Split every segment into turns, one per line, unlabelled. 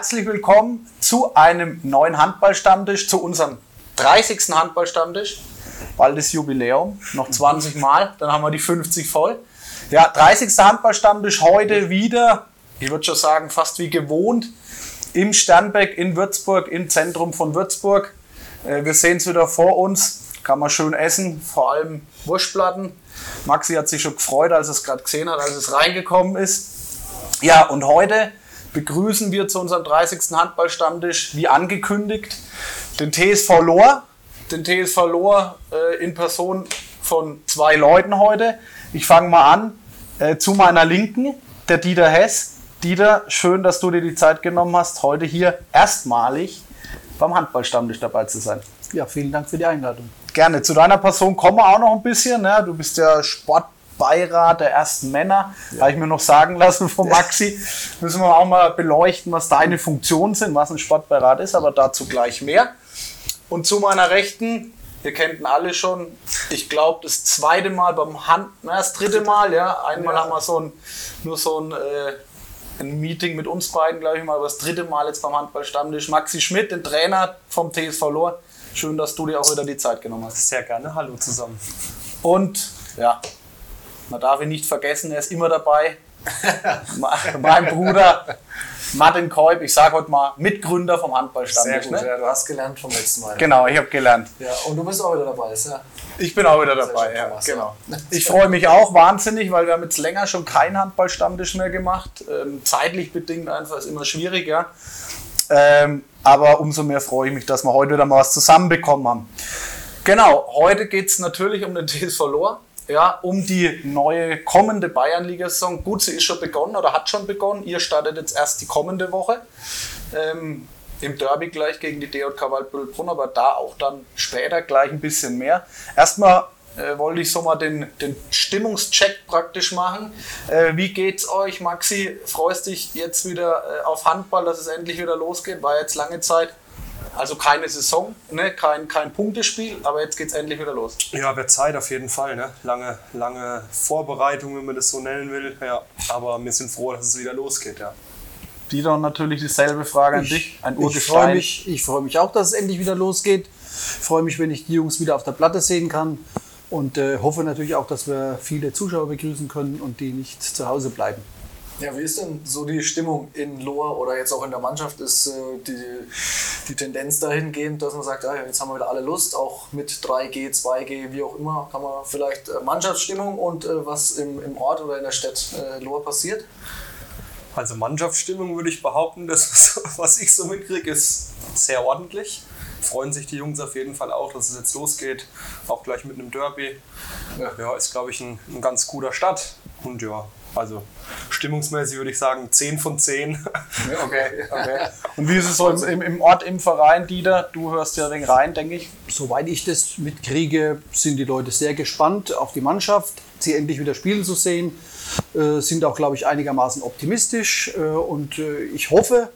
herzlich willkommen zu einem neuen Handballstammtisch, zu unserem 30. Handballstammtisch. Bald ist Jubiläum, noch 20 Mal, dann haben wir die 50 voll. Ja, 30. Handballstammtisch heute wieder, ich würde schon sagen, fast wie gewohnt, im Sternbeck in Würzburg, im Zentrum von Würzburg. Äh, wir sehen es wieder vor uns, kann man schön essen, vor allem Wurstplatten. Maxi hat sich schon gefreut, als er es gerade gesehen hat, als es reingekommen ist. Ja, und heute begrüßen wir zu unserem 30. Handballstammtisch, wie angekündigt, den TSV Lohr. Den TSV Lohr äh, in Person von zwei Leuten heute. Ich fange mal an. Äh, zu meiner Linken, der Dieter Hess. Dieter, schön, dass du dir die Zeit genommen hast, heute hier erstmalig beim Handballstammtisch dabei zu sein.
Ja, vielen Dank für die Einladung.
Gerne. Zu deiner Person kommen wir auch noch ein bisschen. Ne? Du bist ja Sportbeirat der ersten Männer. Ja. Habe ich mir noch sagen lassen von Maxi. Müssen wir auch mal beleuchten, was deine Funktionen sind, was ein Sportbeirat ist, aber dazu gleich mehr. Und zu meiner Rechten, ihr kennt ihn alle schon, ich glaube das zweite Mal beim Hand, na, das dritte Mal, ja. Einmal ja. haben wir so ein, nur so ein, äh, ein Meeting mit uns beiden, glaube ich mal, aber das dritte Mal jetzt beim Handballstammtisch. Maxi Schmidt, den Trainer vom TSV Lohr. Schön, dass du dir auch wieder die Zeit genommen hast.
Sehr gerne. Hallo zusammen.
Und ja, man darf ihn nicht vergessen, er ist immer dabei. mein Bruder Martin Keub, ich sage heute mal Mitgründer vom Handballstammtisch.
Sehr gut, ne? ja, du hast gelernt vom letzten Mal.
Genau, ich habe gelernt.
Ja, und du bist auch wieder dabei, ist ja.
Ich bin auch wieder dabei, ja, Thomas, genau. Ich freue mich auch wahnsinnig, weil wir haben jetzt länger schon keinen Handballstammtisch mehr gemacht. Ähm, zeitlich bedingt einfach ist immer schwierig, ja. Ähm, aber umso mehr freue ich mich, dass wir heute wieder mal was zusammenbekommen haben. Genau, heute geht es natürlich um den TSV Lohr, ja, um die neue kommende Bayernliga-Saison. Gut, sie ist schon begonnen oder hat schon begonnen. Ihr startet jetzt erst die kommende Woche. Ähm, Im Derby gleich gegen die DJK Waldbüttelbrunn, aber da auch dann später gleich ein bisschen mehr. Erstmal äh, wollte ich so mal den, den Stimmungscheck praktisch machen. Äh, wie geht's euch, Maxi? Freust dich jetzt wieder äh, auf Handball, dass es endlich wieder losgeht? War jetzt lange Zeit also keine Saison, ne? kein, kein Punktespiel, aber jetzt geht es endlich wieder los.
Ja, wird Zeit auf jeden Fall. Ne? Lange, lange Vorbereitung, wenn man das so nennen will. Ja, aber wir sind froh, dass es wieder losgeht. Ja.
Dieter, natürlich dieselbe Frage an
ich,
dich.
Ein Ich freue mich, freu mich auch, dass es endlich wieder losgeht. Ich freue mich, wenn ich die Jungs wieder auf der Platte sehen kann. Und äh, hoffe natürlich auch, dass wir viele Zuschauer begrüßen können und die nicht zu Hause bleiben.
Ja, wie ist denn so die Stimmung in Lohr oder jetzt auch in der Mannschaft? Ist äh, die, die Tendenz dahingehend, dass man sagt, ja, jetzt haben wir wieder alle Lust, auch mit 3G, 2G, wie auch immer, kann man vielleicht äh, Mannschaftsstimmung und äh, was im, im Ort oder in der Stadt äh, Lohr passiert? Also Mannschaftsstimmung würde ich behaupten, das, was ich so mitkriege, ist sehr ordentlich freuen sich die Jungs auf jeden Fall auch, dass es jetzt losgeht. Auch gleich mit einem Derby. Ja, ist, glaube ich, ein, ein ganz guter Start. Und ja, also stimmungsmäßig würde ich sagen 10 von 10.
Okay, okay. Und wie ist es so im, im, Ort, im Verein, Dieter? Du hörst ja den rein, denke ich.
Soweit ich das mitkriege, sind die Leute sehr gespannt auf die Mannschaft, sie endlich wieder spielen zu sehen. Äh, sind auch, glaube ich, einigermaßen optimistisch. Äh, und äh, ich hoffe,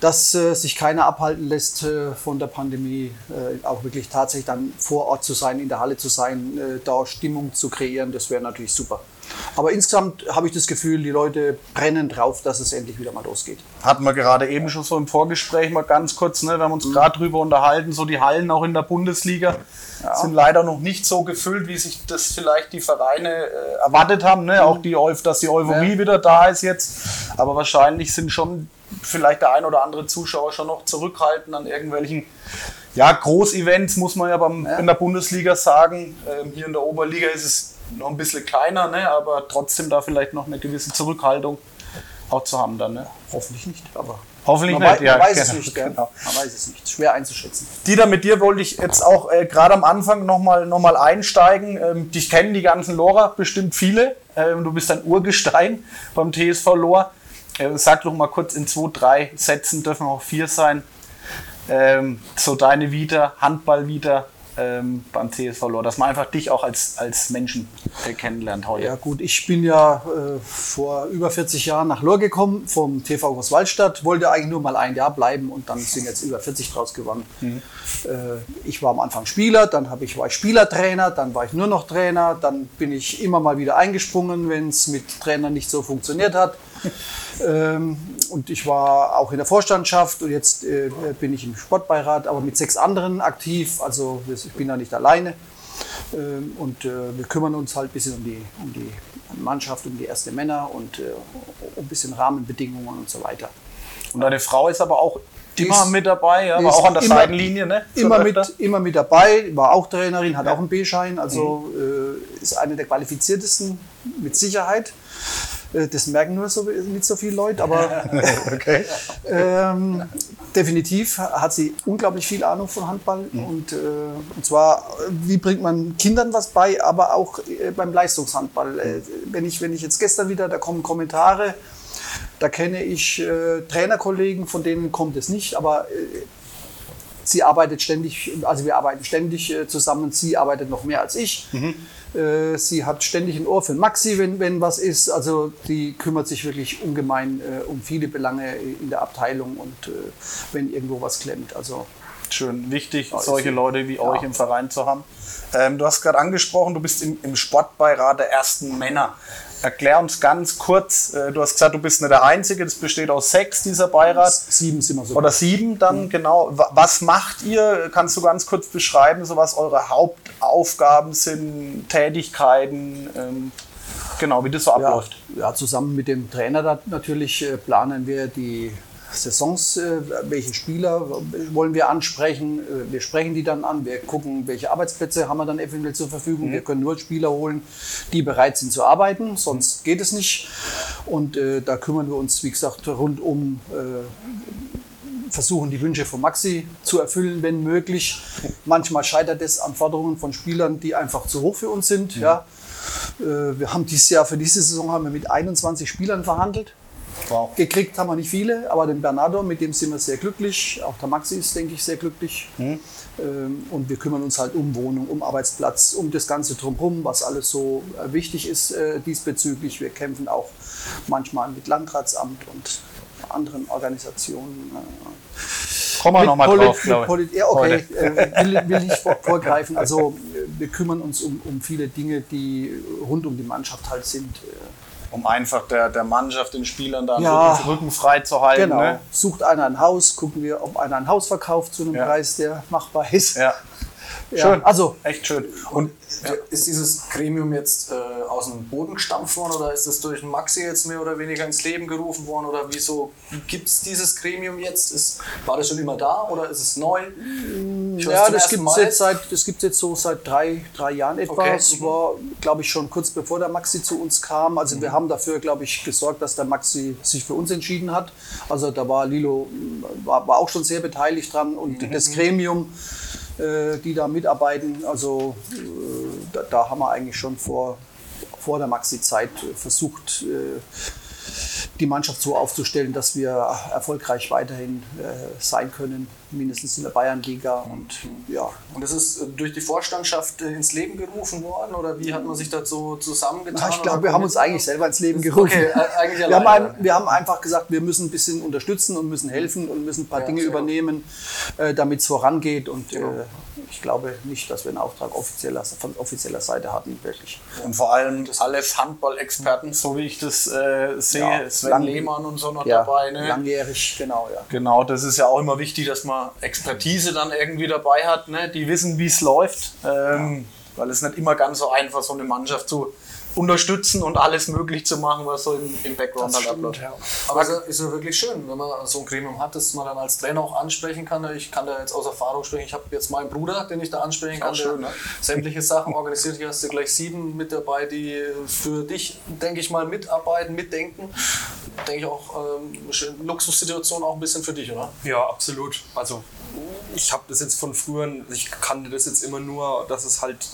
dass äh, sich keiner abhalten lässt äh, von der Pandemie, äh, auch wirklich tatsächlich dann vor Ort zu sein, in der Halle zu sein, äh, da Stimmung zu kreieren, das wäre natürlich super. Aber insgesamt habe ich das Gefühl, die Leute brennen drauf, dass es endlich wieder mal losgeht.
Hatten wir gerade eben schon so im Vorgespräch mal ganz kurz, ne? wir haben uns mhm. gerade drüber unterhalten, so die Hallen auch in der Bundesliga ja. sind leider noch nicht so gefüllt, wie sich das vielleicht die Vereine äh, erwartet haben. Ne? Mhm. Auch die, dass die Euphorie ja. wieder da ist jetzt. Aber wahrscheinlich sind schon vielleicht der ein oder andere Zuschauer schon noch zurückhalten an irgendwelchen ja, Großevents, muss man ja, beim, ja. in der Bundesliga sagen. Ähm, hier in der Oberliga ist es noch ein bisschen kleiner, ne? aber trotzdem da vielleicht noch eine gewisse Zurückhaltung auch zu haben dann. Ne?
Hoffentlich nicht, aber
Hoffentlich
man
nicht.
Man, ja, weiß genau. es nicht, genau. man weiß es nicht. Schwer einzuschätzen.
Dieter, mit dir wollte ich jetzt auch äh, gerade am Anfang nochmal noch mal einsteigen. Ähm, dich kennen die ganzen Lora bestimmt viele. Ähm, du bist ein Urgestein beim TSV Lohr. Äh, sag doch mal kurz in zwei, drei Sätzen, dürfen auch vier sein. Ähm, so deine Vita, Handball Vita, ähm, beim TSV Lohr, dass man einfach dich auch als, als Menschen äh, kennenlernt
heute. Ja gut, ich bin ja äh, vor über 40 Jahren nach Lohr gekommen vom TV Großwaldstadt, wollte eigentlich nur mal ein Jahr bleiben und dann sind jetzt über 40 draus gewonnen. Mhm. Äh, ich war am Anfang Spieler, dann ich, war ich Spielertrainer, dann war ich nur noch Trainer, dann bin ich immer mal wieder eingesprungen, wenn es mit Trainern nicht so funktioniert hat. ähm, und ich war auch in der Vorstandschaft und jetzt äh, bin ich im Sportbeirat, aber mit sechs anderen aktiv. Also ich bin da nicht alleine. Ähm, und äh, wir kümmern uns halt ein bisschen um die, um die Mannschaft, um die erste Männer und äh, um ein bisschen Rahmenbedingungen und so weiter.
Und deine Frau ist aber auch immer mit dabei, ja, war auch an der immer, Seitenlinie, ne?
Immer mit, immer mit dabei, war auch Trainerin, hat ja. auch einen B-Schein, also mhm. äh, ist eine der qualifiziertesten mit Sicherheit. Äh, das merken nur so, nicht so viele Leute, aber okay. ähm, definitiv hat sie unglaublich viel Ahnung von Handball. Mhm. Und, äh, und zwar, wie bringt man Kindern was bei, aber auch äh, beim Leistungshandball. Äh, wenn, ich, wenn ich jetzt gestern wieder, da kommen Kommentare, da kenne ich äh, Trainerkollegen, von denen kommt es nicht, aber äh, sie arbeitet ständig, also wir arbeiten ständig äh, zusammen. Sie arbeitet noch mehr als ich. Mhm. Äh, sie hat ständig ein Ohr für Maxi, wenn, wenn was ist. Also die kümmert sich wirklich ungemein äh, um viele Belange in der Abteilung und wenn irgendwo was klemmt. Also
schön wichtig, solche Leute wie ja. euch im Verein zu haben. Ähm, du hast gerade angesprochen, du bist im, im Sportbeirat der ersten Männer. Erklär uns ganz kurz, äh, du hast gesagt, du bist nicht der Einzige, das besteht aus sechs, dieser Beirat.
Sieben sind wir so.
Oder sieben dann, mhm. genau. Was macht ihr? Kannst du ganz kurz beschreiben, so was eure Hauptaufgaben sind, Tätigkeiten? Ähm, genau, wie das so abläuft.
Ja, ja, zusammen mit dem Trainer natürlich äh, planen wir die Saisons, äh, welche Spieler wollen wir ansprechen. Äh, wir sprechen die dann an, wir gucken, welche Arbeitsplätze haben wir dann eventuell zur Verfügung. Mhm. Wir können nur Spieler holen, die bereit sind zu arbeiten, sonst geht es nicht. Und äh, da kümmern wir uns, wie gesagt, rund um äh, versuchen die Wünsche von Maxi zu erfüllen, wenn möglich. Manchmal scheitert es an Forderungen von Spielern, die einfach zu hoch für uns sind. Mhm. Ja. Äh, wir haben dieses Jahr, für diese Saison haben wir mit 21 Spielern verhandelt. Wow. Gekriegt haben wir nicht viele, aber den Bernardo, mit dem sind wir sehr glücklich. Auch der Maxi ist, denke ich, sehr glücklich. Mhm. Und wir kümmern uns halt um Wohnung, um Arbeitsplatz, um das Ganze drumherum, was alles so äh, wichtig ist äh, diesbezüglich. Wir kämpfen auch manchmal mit Landratsamt und anderen Organisationen.
Kommen wir nochmal drauf, glaube
ich. Ja, okay, äh, will, will ich vorgreifen. Also wir kümmern uns um, um viele Dinge, die rund um die Mannschaft halt sind
um einfach der, der Mannschaft, den Spielern da ja, Rücken, Rücken frei zu halten. Genau. Ne?
Sucht einer ein Haus, gucken wir, ob einer ein Haus verkauft zu einem ja. Preis, der machbar ist.
Ja. Schön. Also echt schön.
Und ja. ist dieses Gremium jetzt äh, aus dem Boden gestampft worden oder ist es durch Maxi jetzt mehr oder weniger ins Leben gerufen worden oder wieso gibt es dieses Gremium jetzt? Ist, war das schon immer da oder ist es neu?
ja, das gibt es jetzt, seit, jetzt so seit drei, drei Jahren etwa. Okay. Es mhm. war, glaube ich, schon kurz bevor der Maxi zu uns kam. Also mhm. wir haben dafür, glaube ich, gesorgt, dass der Maxi sich für uns entschieden hat. Also da war Lilo war, war auch schon sehr beteiligt dran und mhm. das Gremium die da mitarbeiten. Also äh, da, da, haben wir eigentlich schon vor, vor der Maxi-Zeit versucht, äh, die Mannschaft so aufzustellen, dass wir erfolgreich weiterhin sein können mindestens in der Bayernliga. Und, ja.
und das ist äh, durch die Vorstandschaft äh, ins Leben gerufen worden oder wie hat man sich dazu zusammengetan?
ich glaube, wir haben uns eigentlich selber ins Leben gerufen. Okay, äh, eigentlich wir, haben ein, wir haben einfach gesagt, wir müssen ein bisschen unterstützen und müssen helfen und müssen ein paar ja, Dinge übernehmen, äh, damit es vorangeht. Und äh, ich glaube nicht, dass wir einen Auftrag offizieller, von offizieller Seite hatten, wirklich.
Und vor allem alles Handball-Experten, so wie ich das äh, sehe, ja, Sven lang, Lehmann und so noch ja, dabei. Ne?
Langjährig, genau. Ja.
Genau, das ist ja auch immer wichtig, dass man Expertise dann irgendwie dabei hat, ne? die wissen, wie es läuft, ähm, weil es nicht immer ganz so einfach so eine Mannschaft zu unterstützen und alles möglich zu machen, was so im, im Background halt abläuft. Ja.
Aber es ist ja wirklich schön, wenn man so ein Gremium hat, dass man dann als Trainer auch ansprechen kann. Ich kann da jetzt aus Erfahrung sprechen. Ich habe jetzt meinen Bruder, den ich da ansprechen kann, schön, ne? sämtliche Sachen organisiert. Hier hast du gleich sieben mit dabei, die für dich, denke ich mal, mitarbeiten, mitdenken. Denke ich auch, ähm, Luxussituation auch ein bisschen für dich, oder?
Ja, absolut. Also ich habe das jetzt von früher, ich kannte das jetzt immer nur, dass es halt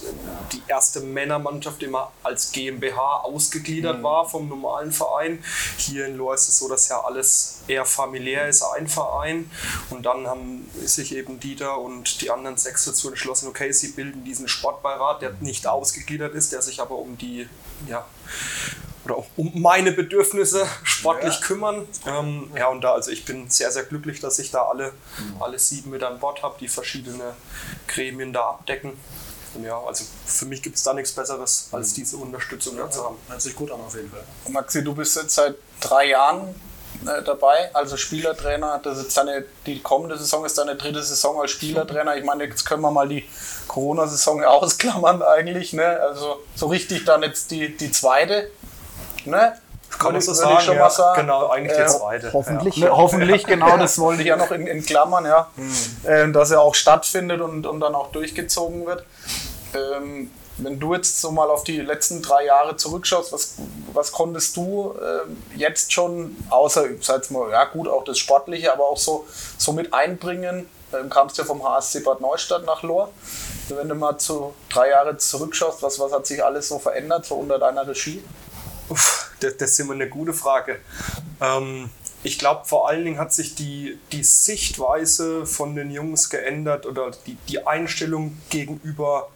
die erste Männermannschaft immer als GmbH ausgegliedert mhm. war vom normalen Verein. Hier in Lohr ist es so, dass ja alles eher familiär ist, ein Verein. Und dann haben sich eben Dieter und die anderen sechs dazu entschlossen, okay, sie bilden diesen Sportbeirat, der nicht ausgegliedert ist, der sich aber um die, ja, oder auch um meine Bedürfnisse sportlich ja. kümmern. Ähm, ja, und da, also ich bin sehr, sehr glücklich, dass ich da alle, mhm. alle sieben mit an Bord habe, die verschiedene Gremien da abdecken. und ja, also für mich gibt es da nichts Besseres, als diese Unterstützung da zu haben.
Hört sich gut an auf jeden Fall.
Maxi, du bist jetzt seit drei Jahren äh, dabei, also Spielertrainer. Das ist deine, die kommende Saison ist deine dritte Saison als Spielertrainer. Ich meine, jetzt können wir mal die Corona-Saison ausklammern eigentlich. Ne? Also so richtig dann jetzt die, die zweite. Ne?
Kann
Würde-
so sagen,
ich schon
ja,
mal sagen.
genau, eigentlich
Äh,
die zweite.
Hoffentlich.
Ne, hoffentlich, genau, das wollte ich ja noch in, in Klammern, ja. Ähm, dass er auch stattfindet und, und dann auch durchgezogen wird. Ähm, wenn du jetzt so mal auf die letzten drei Jahre zurückschaust, was, was konntest du ähm, jetzt schon, außer, sag mal, ja gut, auch das Sportliche, aber auch so, so mit einbringen? Ähm, kamst ja vom HSC Bad Neustadt nach Lohr. Wenn du mal zu drei Jahre zurückschaust, was, was hat sich alles so verändert, so unter deiner Regie?
Uff, das, das ist immer eine gute Frage. Ähm, ich glaube, vor allen Dingen hat sich die, die Sichtweise von den Jungs geändert oder die, die Einstellung gegenüber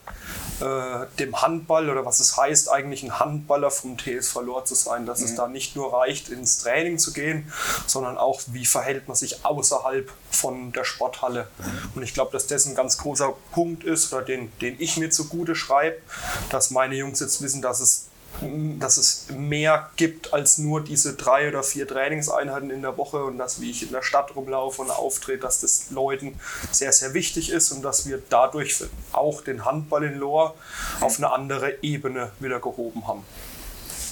äh, dem Handball oder was es heißt, eigentlich ein Handballer vom TSV Lohr zu sein. Dass es da nicht nur reicht, ins Training zu gehen, sondern auch, wie verhält man sich außerhalb von der Sporthalle. Und ich glaube, dass das ein ganz großer Punkt ist, oder den, den ich mir zugute schreibe, dass meine Jungs jetzt wissen, dass es dass es mehr gibt als nur diese drei oder vier Trainingseinheiten in der Woche und dass, wie ich in der Stadt rumlaufe und auftrete, dass das Leuten sehr, sehr wichtig ist und dass wir dadurch auch den Handball in Lohr auf eine andere Ebene wieder gehoben haben.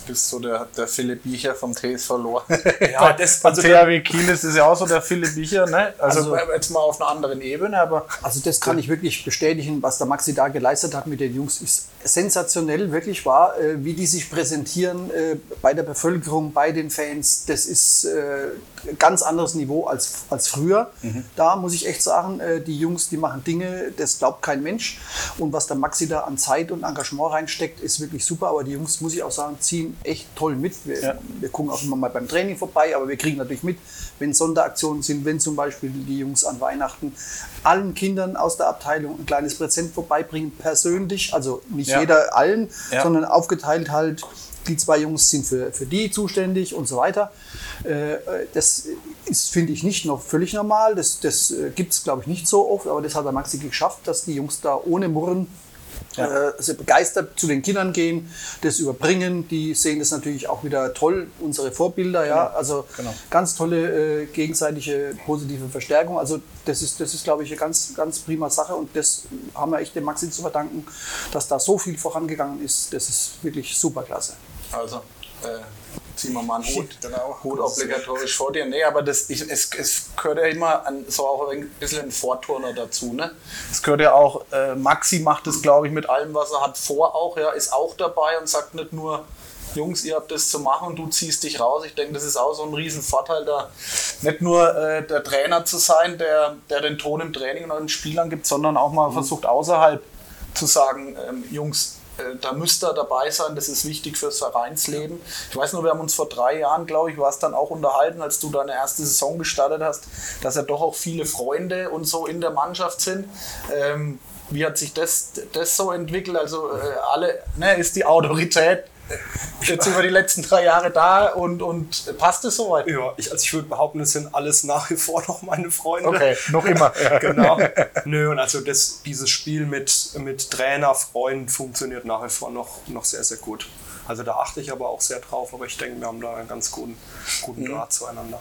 Bist so der, der Philipp Biecher vom TSV Lohr.
Ja, das- also
THW Kiel ist ja auch so der Philipp Biecher, ne? Also,
Also-
jetzt mal auf einer anderen Ebene, aber
Also das kann ich wirklich bestätigen, was der Maxi da geleistet hat mit den Jungs, ist sensationell, wirklich wahr, äh, wie die sich präsentieren äh, bei der Bevölkerung, bei den Fans. Das ist äh, ein ganz anderes Niveau als, als früher. Da muss ich echt sagen, äh, die Jungs, die machen Dinge, das glaubt kein Mensch. Und was der Maxi da an Zeit und Engagement reinsteckt, ist wirklich super. Aber die Jungs, muss ich auch sagen, ziehen echt toll mit. Wir,
Ja.
wir gucken auch immer mal beim Training vorbei, aber wir kriegen natürlich mit, wenn Sonderaktionen sind, wenn zum Beispiel die Jungs an Weihnachten allen Kindern aus der Abteilung ein kleines Präsent vorbeibringen, persönlich, also nicht
Ja.
jeder allen,
Ja.
sondern aufgeteilt halt, die zwei Jungs sind für, für die zuständig und so weiter. Äh, Das ist, finde ich, nicht noch völlig normal. Das, das gibt es, glaube ich, nicht so oft, aber das hat der Maxi geschafft, dass die Jungs da ohne Murren äh, sehr begeistert zu den Kindern gehen, das überbringen. Die sehen das natürlich auch wieder toll, unsere Vorbilder, ja. Also
Genau.
ganz tolle äh, gegenseitige positive Verstärkung. Also das ist, das ist, glaube ich, eine ganz, ganz prima Sache und das haben wir echt dem Maxi zu verdanken, dass da so viel vorangegangen ist. Das ist wirklich super klasse.
Also, äh, ziehen wir mal einen Hut,
Genau.
Hut obligatorisch vor dir. Nee, aber das, ich, es, es gehört ja immer an, so auch ein bisschen ein Vorturner dazu. Ne? Es gehört ja auch, äh, Maxi macht es, glaube ich, mit allem, was er hat, vor auch, ja, ist auch dabei und sagt nicht nur, Jungs, ihr habt das zu machen und du ziehst dich raus. Ich denke, das ist auch so ein riesen Vorteil, da nicht nur äh, der Trainer zu sein, der, der den Ton im Training und den Spielern gibt, sondern auch mal versucht, außerhalb zu sagen, ähm, Jungs, da müsst ihr dabei sein, das ist wichtig fürs Vereinsleben. Ich weiß nur, wir haben uns vor drei Jahren, glaube ich, war es dann auch unterhalten, als du deine erste Saison gestartet hast, dass ja doch auch viele Freunde und so in der Mannschaft sind. Ähm, wie hat sich das, das so entwickelt? Also äh, alle, ne, ist die Autorität jetzt über die letzten drei Jahre da und, und passt es soweit?
Ja, ich, also ich würde behaupten, das sind alles nach wie vor noch meine Freunde.
Okay, noch immer.
genau. Nö, und also das, dieses Spiel mit, mit Trainer, Freunden funktioniert nach wie vor noch, noch sehr, sehr gut. Also da achte ich aber auch sehr drauf, aber ich denke, wir haben da einen ganz guten, guten Draht zueinander.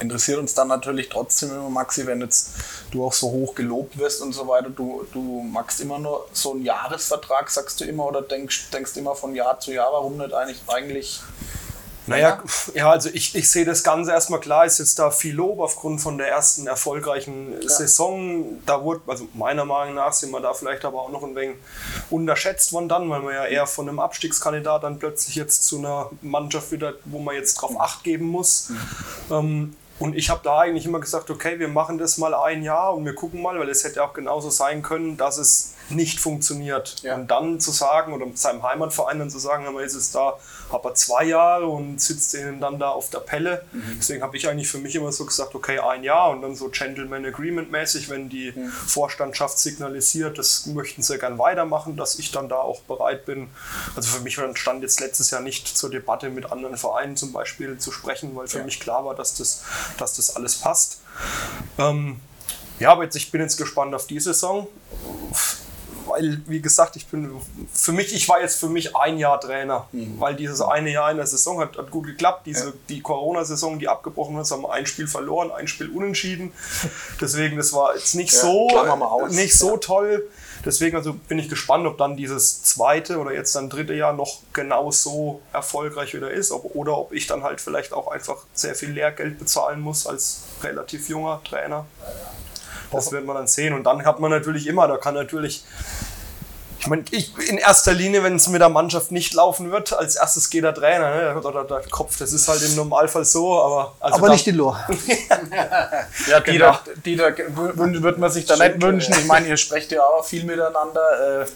Interessiert uns dann natürlich trotzdem immer, Maxi, wenn jetzt du auch so hoch gelobt wirst und so weiter. Du, du magst immer nur so einen Jahresvertrag, sagst du immer, oder denkst, denkst immer von Jahr zu Jahr, warum nicht eigentlich, eigentlich
Naja, ja, also ich, ich sehe das Ganze erstmal klar, ist jetzt da viel Lob aufgrund von der ersten erfolgreichen Saison. Da wurde, also meiner Meinung nach sind wir da vielleicht aber auch noch ein wenig unterschätzt worden dann, weil wir ja eher von einem Abstiegskandidat dann plötzlich jetzt zu einer Mannschaft wieder, wo man jetzt drauf Acht geben muss. Ähm, und ich habe da eigentlich immer gesagt, okay, wir machen das mal ein Jahr und wir gucken mal, weil es hätte auch genauso sein können, dass es nicht funktioniert.
Ja.
Und dann zu sagen, oder mit seinem Heimatverein dann zu sagen, man ist jetzt da, aber zwei Jahre und sitzt denen dann da auf der Pelle. Deswegen habe ich eigentlich für mich immer so gesagt, okay, ein Jahr und dann so Gentleman Agreement mäßig, wenn die Vorstandschaft signalisiert, das möchten sie gern weitermachen, dass ich dann da auch bereit bin. Also für mich stand jetzt letztes Jahr nicht zur Debatte mit anderen Vereinen zum Beispiel zu sprechen, weil für mich klar war, dass das, dass das alles passt. Ähm, ja, aber jetzt, ich bin jetzt gespannt auf die Saison. Weil, wie gesagt, ich bin für mich, ich war jetzt für mich ein Jahr Trainer,
Mhm.
weil dieses eine Jahr in der Saison hat, hat gut geklappt. Diese, Die Corona-Saison, die abgebrochen ist, haben wir ein Spiel verloren, ein Spiel unentschieden. Deswegen, das war jetzt nicht
Ja,
so, nicht so toll. Deswegen also bin ich gespannt, ob dann dieses zweite oder jetzt dann dritte Jahr noch genauso erfolgreich wieder ist. Ob, oder ob ich dann halt vielleicht auch einfach sehr viel Lehrgeld bezahlen muss als relativ junger Trainer. Das wird man dann sehen. Und dann hat man natürlich immer, da kann natürlich, ich meine, ich, in erster Linie, wenn es mit der Mannschaft nicht laufen wird, als erstes geht der Trainer, ne? oder der Kopf, das ist halt im Normalfall so, aber. Also
Aber
da-
nicht in Lohr.
Ja,
Genau.
Dieter, Dieter würde man sich da nicht wünschen. Ich meine, ihr sprecht ja auch viel miteinander, äh,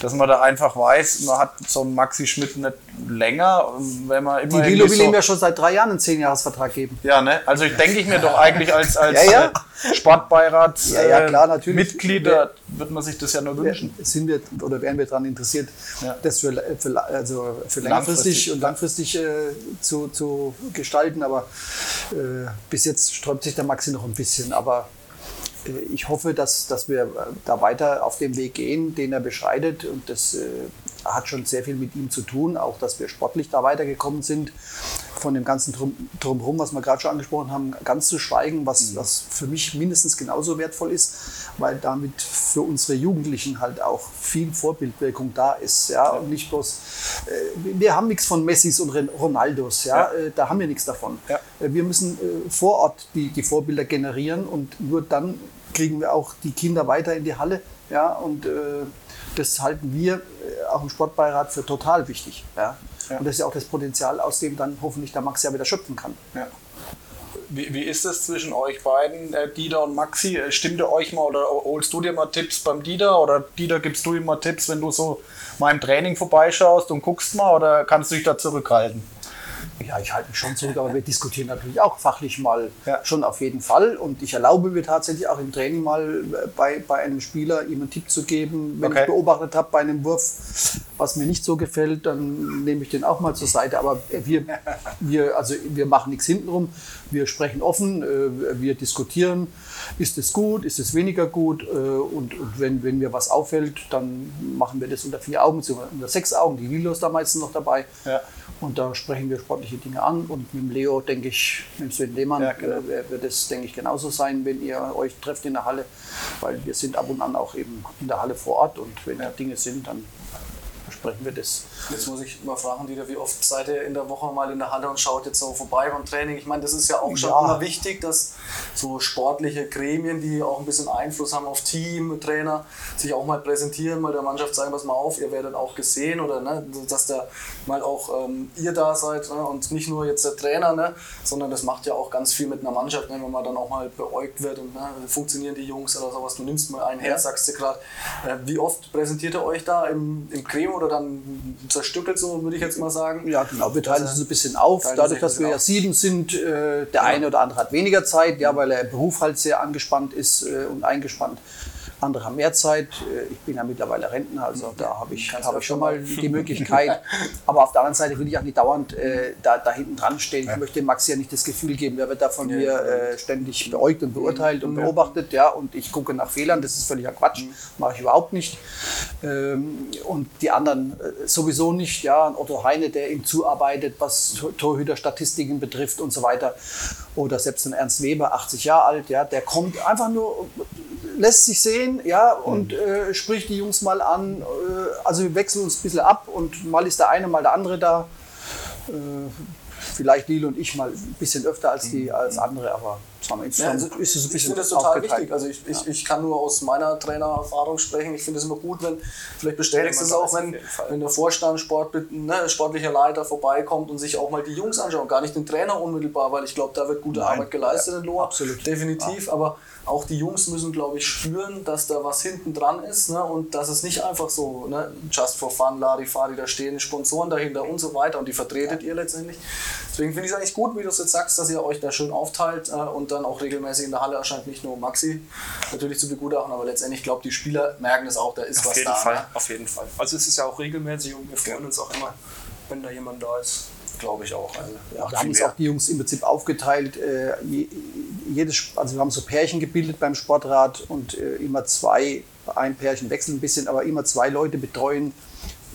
dass man da einfach weiß, man hat so einen Maxi Schmidt nicht länger, wenn man immer
Die Lilo will
so,
ihm ja schon seit drei Jahren einen Zehnjahresvertrag geben.
ja, ne? Also ich denke ich mir doch eigentlich als, als
Ja, ja.
äh, Sportbeirat
Ja, ja,
äh,
klar, natürlich.
Mitglieder wird man sich das ja nur wünschen.
Sind wir oder wären wir daran interessiert, das für, für, also für längerfristig
Langfristig.
und langfristig äh, zu, zu gestalten. Aber äh, bis jetzt sträubt sich der Maxi noch ein bisschen. Aber ich hoffe, dass, dass wir äh, da weiter auf dem Weg gehen, den er beschreitet. Und das äh, hat schon sehr viel mit ihm zu tun, auch dass wir sportlich da weitergekommen sind. Von dem ganzen Drum, Drumherum, was wir gerade schon angesprochen haben, ganz zu schweigen, was, was für mich mindestens genauso wertvoll ist, weil damit für unsere Jugendlichen halt auch viel Vorbildwirkung da ist. Ja? Und nicht bloß, äh, wir haben nichts von Messis und Ronaldos, ja? Äh, da haben wir nichts davon.
Ja.
Äh, Wir müssen äh, vor Ort die, die Vorbilder generieren und nur dann kriegen wir auch die Kinder weiter in die Halle. Ja? Und äh, das halten wir äh, auch im Sportbeirat für total wichtig. Ja?
Ja.
Und das ist ja auch das Potenzial, aus dem dann hoffentlich der Max ja wieder schöpfen kann.
Ja. Wie, wie ist es zwischen euch beiden, äh, Dieter und Maxi? Äh, Stimmt ihr euch mal oder holst du dir mal Tipps beim Dieter oder Dieter gibst du ihm mal Tipps, wenn du so mal im Training vorbeischaust und guckst mal oder kannst du dich da zurückhalten?
Ja, ich halte mich schon zurück, aber wir diskutieren natürlich auch fachlich mal
Ja.
schon auf jeden Fall. Und ich erlaube mir tatsächlich auch im Training mal äh, bei, bei einem Spieler ihm einen Tipp zu geben. Wenn
Okay.
ich beobachtet habe bei einem Wurf, was mir nicht so gefällt, dann nehme ich den auch mal zur Seite. Aber wir, wir, also wir machen nichts hintenrum. Wir sprechen offen, äh, wir diskutieren. Ist es gut, ist es weniger gut? Äh, Und, und wenn, wenn mir was auffällt, dann machen wir das unter vier Augen, unter sechs Augen. Die Lilo ist da meistens noch dabei.
Ja.
Und da sprechen wir sportliche Dinge an. Und mit dem Leo, denke ich, mit dem Sven Lehmann,
Ja, genau.
äh, wird es, denke ich, genauso sein, wenn ihr euch trefft in der Halle. Weil wir sind ab und an auch eben in der Halle vor Ort. Und wenn da Dinge sind, dann besprechen wir das.
Jetzt muss ich mal fragen, Dieter, wie oft seid ihr in der Woche mal in der Halle und schaut jetzt so vorbei beim Training? Ich meine, das ist ja auch schon
Ja.
immer wichtig, dass so sportliche Gremien, die auch ein bisschen Einfluss haben auf Team, Trainer, sich auch mal präsentieren, mal der Mannschaft sagen, pass mal auf, ihr werdet auch gesehen oder ne, dass da mal auch ähm, ihr da seid ne, und nicht nur jetzt der Trainer, ne, sondern das macht ja auch ganz viel mit einer Mannschaft, ne, wenn man dann auch mal beäugt wird und ne, funktionieren die Jungs oder sowas. Du nimmst mal einen her, sagst du gerade. Äh, wie oft präsentiert ihr euch da im, im Gremium oder dann zerstückelt so, würde ich jetzt mal sagen?
Ja, genau. Wir teilen es ein bisschen auf. Dadurch, dass wir ja sieben sind, äh, der eine oder andere hat weniger Zeit, ja, weil er im Beruf halt sehr angespannt ist äh, und eingespannt. Andere haben mehr Zeit. Äh, Ich bin ja mittlerweile Rentner, also da habe ich,
du
ich schon mal die Möglichkeit. Aber auf der anderen Seite will ich auch nicht dauernd äh, da, da hinten dran stehen. Ich möchte dem Max ja nicht das Gefühl geben, er wird da von mir äh, ständig beäugt und beurteilt und beobachtet. Ja, und ich gucke nach Fehlern. Das ist völliger Quatsch. Mache ich überhaupt nicht. Ähm, und die anderen äh, sowieso nicht. Ja, ein Otto Heine, der ihm zuarbeitet, was Tor- Torhüterstatistiken betrifft und so weiter. Oder selbst ein Ernst Weber, 80 Jahre alt, ja, der kommt einfach nur, lässt sich sehen, ja, und äh, spricht die Jungs mal an. Äh, also wir wechseln uns ein bisschen ab und mal ist der eine, mal der andere da. Äh, vielleicht Lilo und ich mal ein bisschen öfter als die als andere, aber sagen wir,
Ja, also
ist es ein
ich
bisschen
finde das total
aufgeteilt.
wichtig. Also ich, ich, ich kann nur aus meiner Trainererfahrung sprechen. Ich finde es immer gut, wenn, vielleicht bestätigst du es auch, wenn, wenn der Vorstand, Sport, ne, sportlicher Leiter vorbeikommt und sich auch mal die Jungs anschaut. Gar nicht den Trainer unmittelbar, weil ich glaube, da wird gute Arbeit geleistet in Lohr.
absolut.
Definitiv. Aber auch die Jungs müssen, glaube ich, spüren, dass da was hinten dran ist ne? und dass es nicht einfach so, ne? just for fun, Larifari, da stehen Sponsoren dahinter und so weiter und die vertretet ihr letztendlich. Deswegen finde ich es eigentlich gut, wie du es jetzt sagst, dass ihr euch da schön aufteilt äh, und dann auch regelmäßig in der Halle erscheint, nicht nur Maxi natürlich zu begutachten, aber letztendlich, glaube die Spieler merken es auch, da ist
Auf
was da.
Fall,
Ne?
auf jeden Fall. Also es ist ja auch regelmäßig und wir freuen uns auch immer, wenn da jemand da ist.
Glaube ich auch. Also,
Ja, wir haben uns auch die Jungs im Prinzip aufgeteilt. Äh, je- jedes, also wir haben so Pärchen gebildet beim Sportrat und äh, immer zwei ein Pärchen wechseln ein bisschen, aber immer zwei Leute betreuen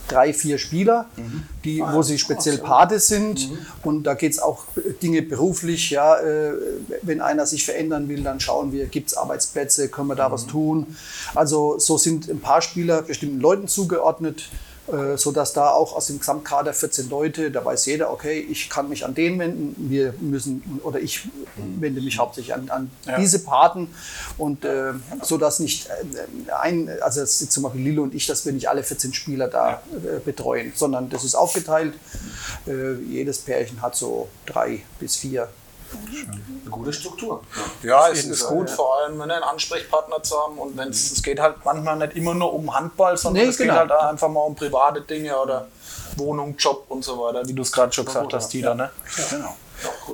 drei, vier Spieler, die, wo sie speziell Pate sind. Und da geht es auch Dinge beruflich. Ja, äh, wenn einer sich verändern will, dann schauen wir, gibt es Arbeitsplätze, können wir da was tun. Also so sind ein paar Spieler bestimmten Leuten zugeordnet äh, sodass da auch aus dem Gesamtkader 14 Leute, da weiß jeder, okay, ich kann mich an den wenden, wir müssen, oder ich wende mich hauptsächlich an, an
Ja.
diese Paten und äh, sodass nicht äh, ein, also zum Beispiel Lilo und ich, dass wir nicht alle 14 Spieler da äh, betreuen, sondern das ist aufgeteilt. Äh, jedes Pärchen hat so drei bis vier
Eine gute Struktur.
Ja, es ist gut,
ja.
vor allem einen Ansprechpartner zu haben. Und wenn es es geht halt manchmal nicht immer nur um Handball, sondern
Nee,
es
genau.
geht halt einfach mal um private Dinge oder Wohnung, Job und so weiter, wie du es gerade schon gesagt hast, Dieter. Ne?
Genau.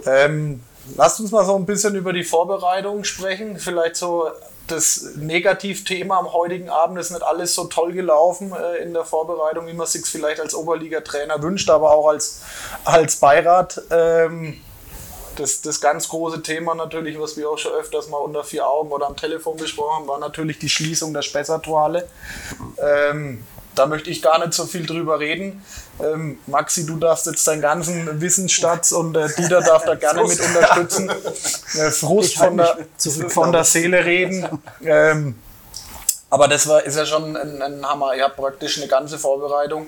Ähm, lasst uns mal so ein bisschen über die Vorbereitung sprechen. Vielleicht so das Negativthema am heutigen Abend ist nicht alles so toll gelaufen äh, in der Vorbereitung, wie man sich vielleicht als Oberliga-Trainer wünscht, aber auch als, als Beirat. Ähm, das, das ganz große Thema natürlich, was wir auch schon öfters mal unter vier Augen oder am Telefon besprochen haben, war natürlich die Schließung der Spessartorhalle. Ähm, da möchte ich gar nicht so viel drüber reden. Ähm, Maxi, du darfst jetzt deinen ganzen Wissensschatz und äh, Dieter darf da gerne mit unterstützen. Äh, Frust von der, von der. Seele reden. Ähm, aber das war, ist ja schon ein, ein Hammer. Ihr habt praktisch eine ganze Vorbereitung.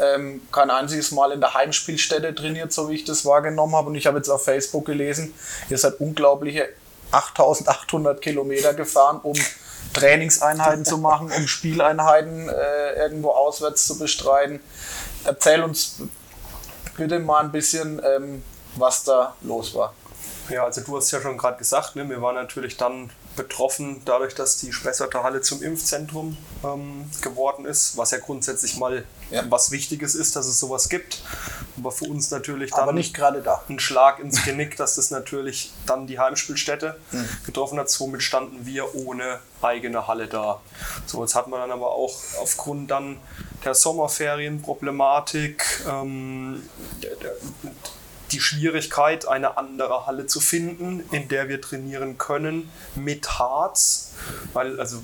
Ähm, kein einziges Mal in der Heimspielstätte trainiert, so wie ich das wahrgenommen habe. Und ich habe jetzt auf Facebook gelesen, ihr seid unglaubliche 8800 Kilometer gefahren, um Trainingseinheiten zu machen, um Spieleinheiten äh, irgendwo auswärts zu bestreiten. Erzähl uns bitte mal ein bisschen, ähm, was da los war.
Ja, also du hast ja schon gerade gesagt, ne, wir waren natürlich dann betroffen dadurch, dass die Spessarter Halle zum Impfzentrum ähm, geworden ist, was ja grundsätzlich mal
Ja.
was Wichtiges ist, dass es sowas gibt. Aber für uns natürlich dann
Aber nicht gerade da.
ein Schlag ins Genick, dass das natürlich dann die Heimspielstätte
Mhm.
getroffen hat. Somit standen wir ohne eigene Halle da. So, jetzt hat man dann aber auch aufgrund dann der Sommerferienproblematik ähm, die Schwierigkeit, eine andere Halle zu finden, in der wir trainieren können mit Harz, weil also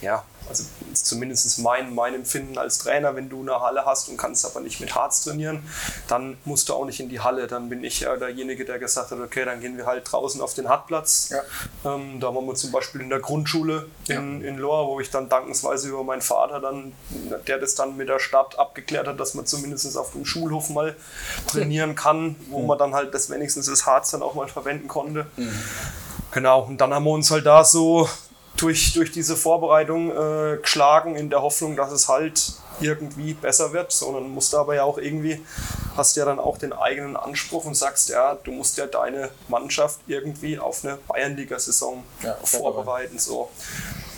ja, also zumindest mein, mein Empfinden als Trainer, wenn du eine Halle hast und kannst aber nicht mit Harz trainieren, dann musst du auch nicht in die Halle. Dann bin ich ja derjenige, der gesagt hat, okay, dann gehen wir halt draußen auf den Hartplatz.
Ja.
Ähm, da waren wir zum Beispiel in der Grundschule in, in Lohr, wo ich dann dankensweise über meinen Vater dann, der das dann mit der Stadt abgeklärt hat, dass man zumindest auf dem Schulhof mal trainieren kann, wo man dann halt das wenigstens das Harz dann auch mal verwenden konnte. Genau, und dann haben wir uns halt da so durch, durch diese Vorbereitung äh, geschlagen, in der Hoffnung, dass es halt irgendwie besser wird. So, und dann musst du aber ja auch irgendwie, hast ja dann auch den eigenen Anspruch und sagst, ja, du musst ja deine Mannschaft irgendwie auf eine Bayernliga-Saison
Ja,
vorbereiten. So.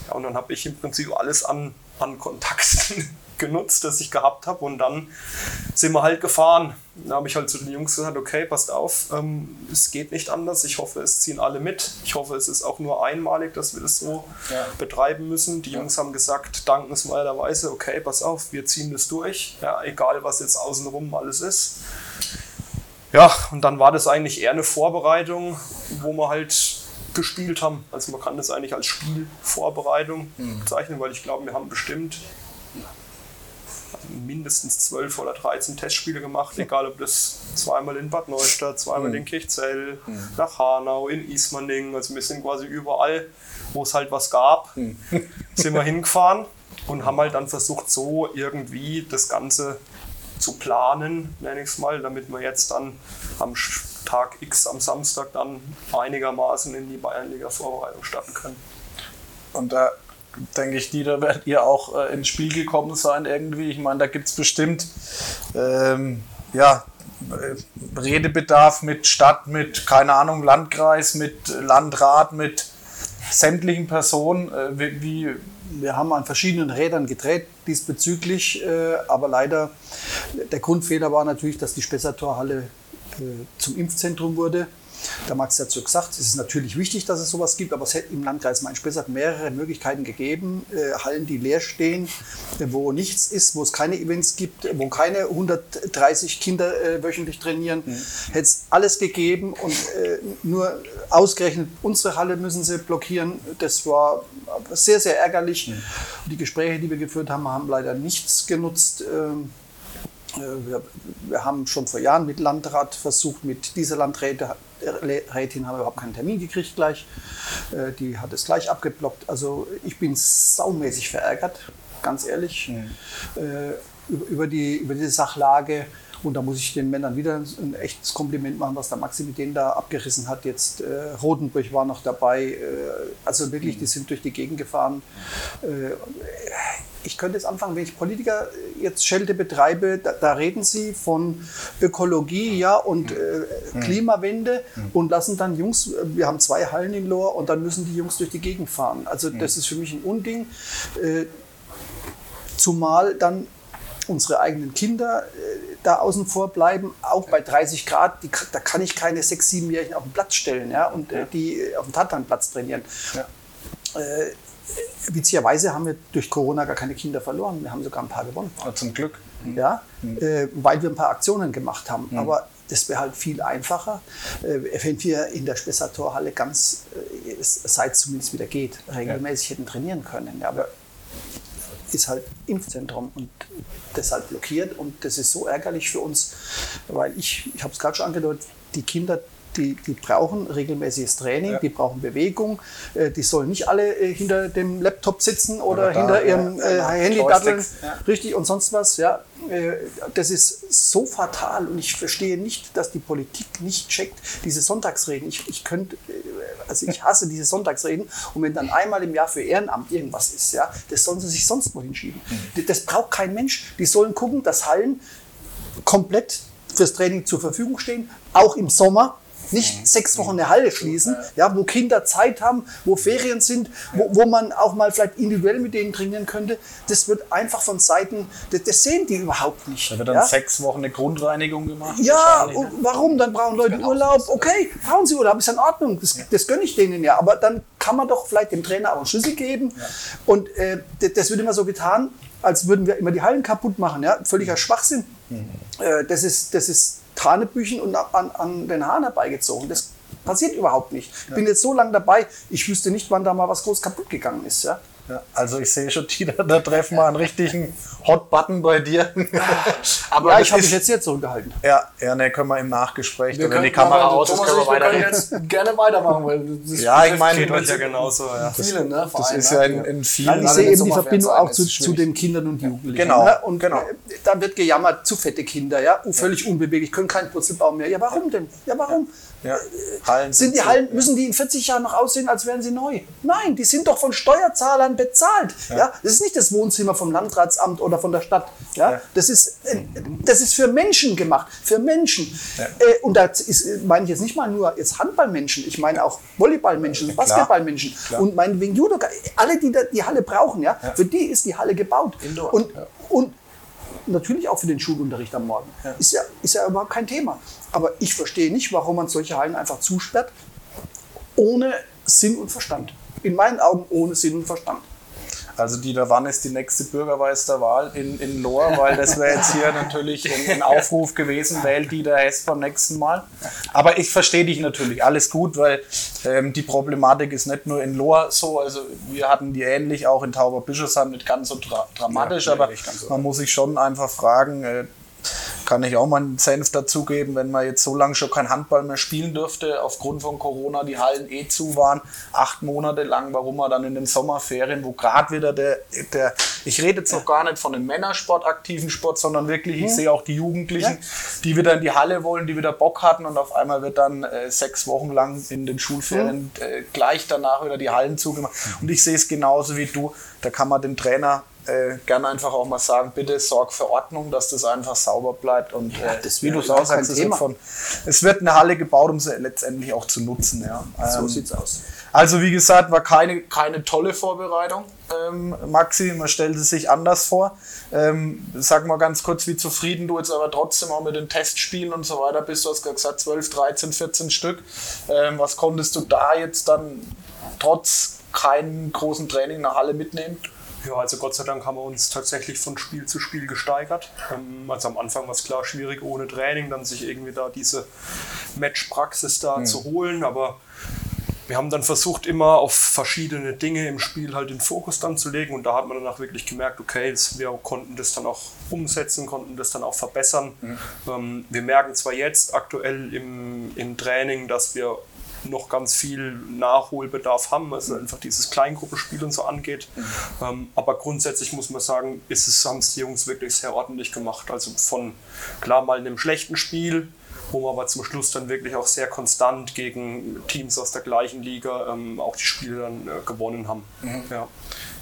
Ja, und dann habe ich im Prinzip alles an, an Kontakten genutzt, das ich gehabt habe. Und dann sind wir halt gefahren. Da habe ich halt zu den Jungs gesagt, okay, passt auf, ähm, es geht nicht anders. Ich hoffe, es ziehen alle mit. Ich hoffe, es ist auch nur einmalig, dass wir das so
Ja.
betreiben müssen. Die Jungs haben gesagt, dankenswerterweise, okay, pass auf, wir ziehen das durch. Ja, egal, was jetzt außenrum alles ist. Ja, und dann war das eigentlich eher eine Vorbereitung, wo wir halt gespielt haben. Also man kann das eigentlich als Spielvorbereitung bezeichnen, weil ich glaube, wir haben bestimmt mindestens 12 oder 13 Testspiele gemacht, egal ob das zweimal in Bad Neustadt, zweimal in Kirchzell, nach Hanau, in Ismaning, also wir sind quasi überall, wo es halt was gab, sind wir hingefahren und haben halt dann versucht, so irgendwie das Ganze zu planen, nenne ich es mal, damit wir jetzt dann am Tag X am Samstag dann einigermaßen in die Bayernliga-Vorbereitung starten können.
Und da denke ich, Dieter, werdet ihr auch äh, ins Spiel gekommen sein irgendwie. Ich meine, da gibt es bestimmt ähm, ja, Redebedarf mit Stadt, mit, keine Ahnung, Landkreis, mit Landrat, mit sämtlichen Personen. Äh, wie, wie,
Wir haben an verschiedenen Rädern gedreht diesbezüglich, äh, aber leider der Grundfehler war natürlich, dass die Spessartorhalle äh, zum Impfzentrum wurde. Der Max hat dazu gesagt, es ist natürlich wichtig, dass es sowas gibt, aber es hätte im Landkreis Main-Spessart mehrere Möglichkeiten gegeben. Äh, Hallen, die leer stehen, äh, wo nichts ist, wo es keine Events gibt, wo keine 130 Kinder äh, wöchentlich trainieren. Mhm. Hätte es alles gegeben und nur ausgerechnet unsere Halle müssen sie blockieren. Das war sehr, sehr ärgerlich. Mhm. Die Gespräche, die wir geführt haben, haben leider nichts genutzt. Ähm, äh, wir, haben schon vor Jahren mit Landrat versucht, mit dieser Landrätin haben wir überhaupt keinen Termin gekriegt gleich. Äh, die hat es gleich abgeblockt. Also ich bin saumäßig verärgert, ganz ehrlich, mhm. über, die, über diese Sachlage. Und da muss ich den Männern wieder ein echtes Kompliment machen, was der Maxi mit denen da abgerissen hat. Jetzt äh, Rodenburg war noch dabei. Äh, also wirklich, die sind durch die Gegend gefahren. Äh, ich könnte jetzt anfangen, wenn ich Politiker jetzt Schelte betreibe, da, da reden sie von Ökologie ja, und äh, mhm. Klimawende mhm. und lassen dann Jungs, wir haben zwei Hallen in Lohr und dann müssen die Jungs durch die Gegend fahren. Also mhm. das ist für mich ein Unding. Äh, zumal dann unsere eigenen Kinder äh, da außen vor bleiben, auch bei 30 Grad, die, da kann ich keine 6-, 7-Jährigen auf den Platz stellen ja, und äh, die auf dem Tatanplatz trainieren. Ja. Äh, witzigerweise haben wir durch Corona gar keine Kinder verloren. Wir haben sogar ein paar gewonnen.
Ja, zum Glück.
Ja, mhm. äh, weil wir ein paar Aktionen gemacht haben. Mhm. Aber das wäre halt viel einfacher, äh, wenn wir in der Spessartorhalle ganz, äh, seit es zumindest wieder geht, regelmäßig hätten trainieren können. Ja, aber ist halt Impfzentrum und deshalb blockiert. Und das ist so ärgerlich für uns, weil ich, ich habe es gerade schon angedeutet, die Kinder die, die brauchen regelmäßiges Training, ja. die brauchen Bewegung, äh, die sollen nicht alle äh, hinter dem Laptop sitzen oder, oder hinter da, ihrem ja, äh, Handy daddeln, ja. richtig und sonst was. Ja, äh, das ist so fatal und ich verstehe nicht, dass die Politik nicht checkt, diese Sonntagsreden. Ich, ich könnte, äh, also ich hasse diese Sonntagsreden und wenn dann einmal im Jahr für Ehrenamt irgendwas ist, ja, das sollen sie sich sonst wo hinschieben. Mhm. Das braucht kein Mensch. Die sollen gucken, dass Hallen komplett fürs Training zur Verfügung stehen, auch im Sommer nicht mhm. sechs Wochen eine Halle schließen, ja, wo Kinder Zeit haben, wo Ferien sind, wo, wo man auch mal vielleicht individuell mit denen trainieren könnte. Das wird einfach von Seiten, das, das sehen die überhaupt nicht.
Da wird dann
ja?
sechs Wochen eine Grundreinigung gemacht.
Ja, ne? warum? Dann brauchen Leute Urlaub. Okay, brauchen sie Urlaub, ist in Ordnung. Das, das gönne ich denen ja. Aber dann kann man doch vielleicht dem Trainer auch einen Schlüssel geben. Ja. Und äh, das wird immer so getan, als würden wir immer die Hallen kaputt machen. Ja? Völliger Schwachsinn. Mhm. Äh, das, ist, das ist Hanebüchen und an, an den Haaren herbeigezogen. Das passiert überhaupt nicht. Ich bin jetzt so lange dabei, ich wüsste nicht, wann da mal was groß kaputt gegangen ist. Ja?
Ja, also ich sehe schon, Tina, da treffen wir einen richtigen Hot-Button bei dir.
Aber ja, ich habe mich jetzt hier zurückgehalten.
Ja, ja ne, können wir im Nachgespräch,
wir wenn die Kamera aus ist, können wir weiter jetzt gerne weitermachen. Weil
das ja, ich meine,
das ja genauso. Ja.
Viele, ne? Das ist ja in, in vielen...
ich sehe eben die Verbindung auch zu, zu, den Kindern und Jugendlichen.
Genau,
ne?
und genau.
Äh, da wird gejammert, zu fette Kinder, ja, völlig unbeweglich, können keinen Purzelbaum mehr. Ja, warum denn? Ja, warum?
Ja.
Hallen sind die Hallen, müssen die in 40 Jahren noch aussehen, als wären sie neu? Nein, die sind doch von Steuerzahlern bezahlt. Ja. ja. Das ist nicht das Wohnzimmer vom Landratsamt oder von der Stadt. Ja. ja. Das, ist, äh, das ist für Menschen gemacht, für Menschen. Äh, und da meine ich jetzt nicht mal nur jetzt Handballmenschen, ich meine auch Volleyballmenschen, Basketballmenschen und meinetwegen Judo. Alle, die die Halle brauchen, ja, für die ist die Halle gebaut. Indoor. Und, und natürlich auch für den Schulunterricht am Morgen. Ja. Ist, ja, ist ja überhaupt kein Thema. Aber ich verstehe nicht, warum man solche Hallen einfach zusperrt, ohne Sinn und Verstand. In meinen Augen ohne Sinn und Verstand.
Also Dieter, wann ist die nächste Bürgermeisterwahl in, in Lohr? Weil das wäre jetzt hier natürlich ein, ein, Aufruf gewesen, wählt Dieter Hess beim nächsten Mal. Aber ich verstehe dich natürlich, alles gut, weil ähm, die Problematik ist nicht nur in Lohr so, also wir hatten die ähnlich auch in Tauberbischofsheim nicht ganz so dra dramatisch, ja, aber so man muss sich schon einfach fragen, äh, kann ich auch mal einen Senf dazugeben, wenn man jetzt so lange schon kein Handball mehr spielen dürfte, aufgrund von Corona die Hallen eh zu waren, acht Monate lang, warum man dann in den Sommerferien, wo gerade wieder der, der, ich rede jetzt noch gar nicht von dem Männersport, aktiven Sport, sondern wirklich, ich sehe auch die Jugendlichen, die wieder in die Halle wollen, die wieder Bock hatten und auf einmal wird dann äh, sechs Wochen lang in den Schulferien äh, gleich danach wieder die Hallen zugemacht. Und ich sehe es genauso wie du, da kann man dem Trainer äh, gerne einfach auch mal sagen, bitte sorg für Ordnung, dass das einfach sauber bleibt. Und äh,
das
wie
wäre
du
gar
auch sagst, es wird,
Thema.
von, es wird eine Halle gebaut, um sie letztendlich auch zu nutzen. Ja.
So
Ähm,
sieht's aus.
also wie gesagt, war keine, keine tolle Vorbereitung, ähm, Maxi. Man stellte sich anders vor. Ähm, sag mal ganz kurz, wie zufrieden du jetzt aber trotzdem auch mit den Testspielen und so weiter bist. Du hast gerade gesagt 12, 13, 14 Stück. Ähm, was konntest du da jetzt dann trotz keinem großen Training in der Halle mitnehmen?
Ja, also Gott sei Dank haben wir uns tatsächlich von Spiel zu Spiel gesteigert. Ähm, also am Anfang war es klar schwierig ohne Training, dann sich irgendwie da diese Matchpraxis da zu holen, aber wir haben dann versucht, immer auf verschiedene Dinge im Spiel halt den Fokus dann zu legen und da hat man dann auch wirklich gemerkt, okay, wir konnten das dann auch umsetzen, konnten das dann auch verbessern. Ähm, wir merken zwar jetzt aktuell im, im Training, dass wir noch ganz viel Nachholbedarf haben, was einfach dieses Kleingruppenspiel und so angeht. Ähm, aber grundsätzlich muss man sagen, ist es, haben es die Jungs wirklich sehr ordentlich gemacht. Also von klar mal einem schlechten Spiel, wo wir aber zum Schluss dann wirklich auch sehr konstant gegen Teams aus der gleichen Liga ähm, auch die Spiele dann äh, gewonnen haben. Ja.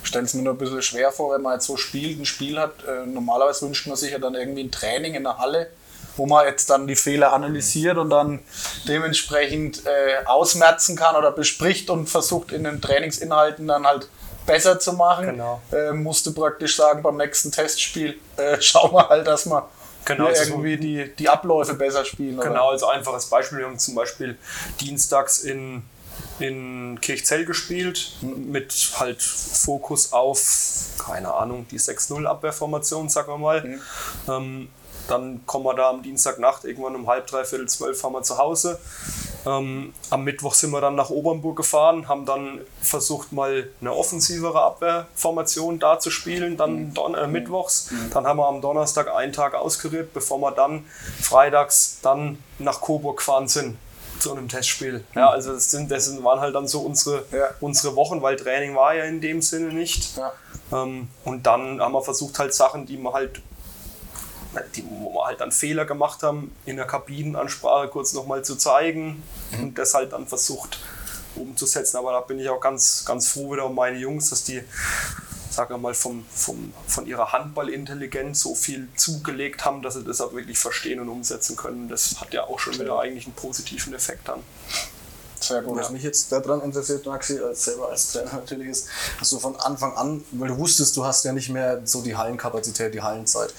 stelle es mir nur ein bisschen schwer vor, wenn man jetzt so spielt, ein Spiel hat. Äh, normalerweise wünscht man sich ja dann irgendwie ein Training in der Halle, wo man jetzt dann die Fehler analysiert und dann dementsprechend äh, ausmerzen kann oder bespricht und versucht in den Trainingsinhalten dann halt besser zu machen.
Genau.
Äh, musste praktisch sagen, beim nächsten Testspiel äh, schauen wir halt, dass wir
Genau, also so-
irgendwie die, die Abläufe besser spielen. oder?
Genau, also einfaches Beispiel. Wir haben zum Beispiel dienstags in, in Kirchzell gespielt, mit halt Fokus auf, keine Ahnung, die 6-0-Abwehrformation, sagen wir mal. Ähm, dann kommen wir da am Dienstagnacht, irgendwann um halb, dreiviertel zwölf, haben wir zu Hause. Ähm, am Mittwoch sind wir dann nach Obernburg gefahren, haben dann versucht, mal eine offensivere Abwehrformation da zu spielen, dann Don äh, mittwochs. Dann haben wir am Donnerstag einen Tag auskuriert, bevor wir dann freitags dann nach Coburg gefahren sind zu einem Testspiel. Ja, also das, sind, das waren halt dann so unsere,
Ja.
unsere Wochen, weil Training war ja in dem Sinne nicht.
Ja.
Ähm, und dann haben wir versucht, halt Sachen, die wir halt, die, halt dann Fehler gemacht haben, in der Kabinenansprache kurz nochmal zu zeigen und das halt dann versucht umzusetzen. Aber da bin ich auch ganz, ganz froh wieder um meine Jungs, dass die, sagen wir mal, vom, vom, von ihrer Handballintelligenz so viel zugelegt haben, dass sie das auch wirklich verstehen und umsetzen können. Das hat ja auch schon wieder eigentlich einen positiven Effekt dann.
Sehr gut.
Was mich jetzt daran interessiert, Maxi, als selber als Trainer natürlich ist, dass du von Anfang an, weil du wusstest, du hast ja nicht mehr so die Hallenkapazität, die Hallenzeit.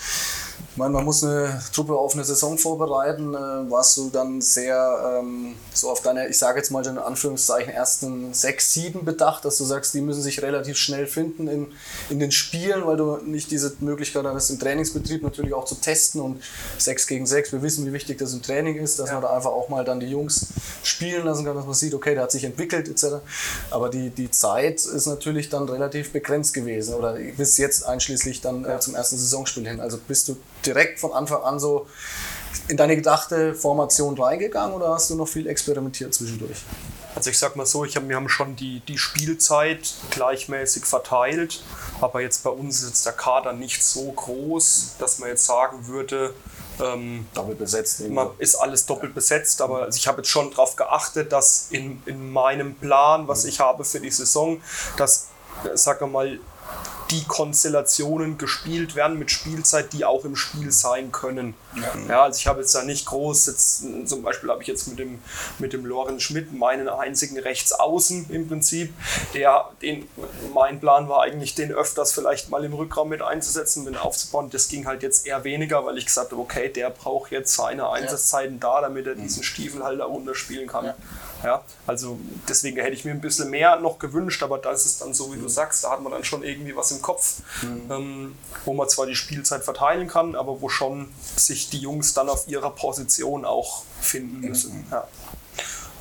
Ich meine, man muss eine Truppe auf eine Saison vorbereiten. Äh, warst du dann sehr ähm, so auf deine, ich sage jetzt mal in Anführungszeichen, ersten sechs, sieben bedacht, dass du sagst, die müssen sich relativ schnell finden in, in den Spielen, weil du nicht diese Möglichkeit hast, im Trainingsbetrieb natürlich auch zu testen und sechs gegen sechs. Wir wissen, wie wichtig das im Training ist, dass man da einfach auch mal dann die Jungs spielen lassen kann, dass man sieht, okay, der hat sich entwickelt etc. Aber die, die Zeit ist natürlich dann relativ begrenzt gewesen oder bis jetzt einschließlich dann äh, zum ersten Saisonspiel hin. Also bist du direkt von Anfang an so in deine gedachte Formation reingegangen oder hast du noch viel experimentiert zwischendurch?
Also ich sag mal so, ich hab, wir haben schon die, die Spielzeit gleichmäßig verteilt, aber jetzt bei uns ist jetzt der Kader nicht so groß, dass man jetzt sagen würde, ähm,
Doppelt besetzt.
man ist alles doppelt besetzt, aber also ich habe jetzt schon darauf geachtet, dass in, in meinem Plan, was ich habe für die Saison, dass, äh, sag mal, die Konstellationen gespielt werden mit Spielzeit, die auch im Spiel sein können. Ja, also ich habe jetzt da nicht groß, jetzt, äh, zum Beispiel habe ich jetzt mit dem, mit dem Lorenz Schmidt meinen einzigen Rechtsaußen im Prinzip, der, den, mein Plan war eigentlich, den öfters vielleicht mal im Rückraum mit einzusetzen, mit aufzubauen. Das ging halt jetzt eher weniger, weil ich gesagt habe, okay, der braucht jetzt seine Einsatzzeiten da, damit er diesen Stiefel halt da runterspielen kann.
Ja.
Ja, also deswegen hätte ich mir ein bisschen mehr noch gewünscht, aber das ist dann so, wie du sagst, da hat man dann schon irgendwie was im Kopf, ähm, wo man zwar die Spielzeit verteilen kann, aber wo schon sich die Jungs dann auf ihrer Position auch finden müssen. Ja.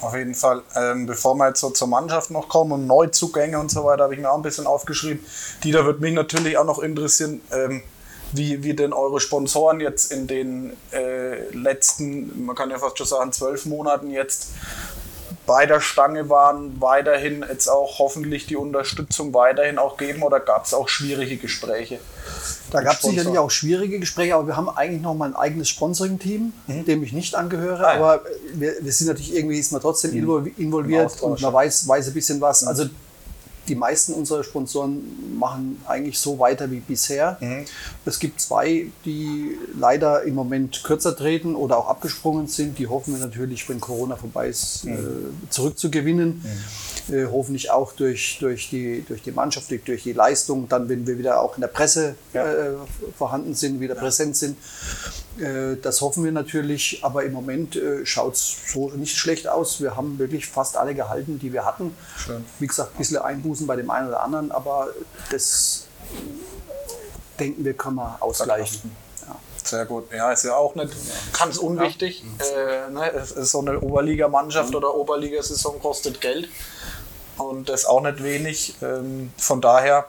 Auf jeden Fall. Ähm, bevor wir jetzt so zur Mannschaft noch kommen und Neuzugänge und so weiter, habe ich mir auch ein bisschen aufgeschrieben. Dieter würde mich natürlich auch noch interessieren, ähm, wie, wie denn eure Sponsoren jetzt in den äh, letzten, man kann ja fast schon sagen, zwölf Monaten jetzt bei der Stange waren, weiterhin jetzt auch hoffentlich die Unterstützung weiterhin auch geben oder gab es auch schwierige Gespräche?
Da gab es sicherlich auch schwierige Gespräche, aber wir haben eigentlich noch mal ein eigenes Sponsoring-Team, dem ich nicht angehöre.
Mhm. Ah. Mhm.
Aber wir, wir sind natürlich irgendwie ist man trotzdem
Im
involviert und man.
Mhm.
weiß, weiß ein bisschen was. Also die meisten unserer Sponsoren machen eigentlich so weiter wie bisher.
Mhm.
Es gibt zwei, die leider im Moment kürzer treten oder auch abgesprungen sind. Die hoffen wir natürlich, wenn Corona vorbei ist,
Mhm.
äh, zurückzugewinnen. Äh, hoffentlich auch durch, durch, die, durch die Mannschaft, durch, durch die Leistung. Dann, wenn wir wieder auch in der Presse
Ja.
äh, vorhanden sind, wieder präsent sind. Äh, das hoffen wir natürlich, aber im Moment äh, schaut es so nicht schlecht aus. Wir haben wirklich fast alle gehalten, die wir hatten.
Schön.
Wie gesagt, ein bisschen Einbußen bei dem einen oder anderen, aber das denken wir, können wir ausgleichen. Ja.
Sehr gut. Ja, ist ja auch nicht ganz unwichtig. Äh, ne, es ist so eine Oberligamannschaft oder Oberligasaison kostet Geld. Und das auch nicht wenig. Ähm, von daher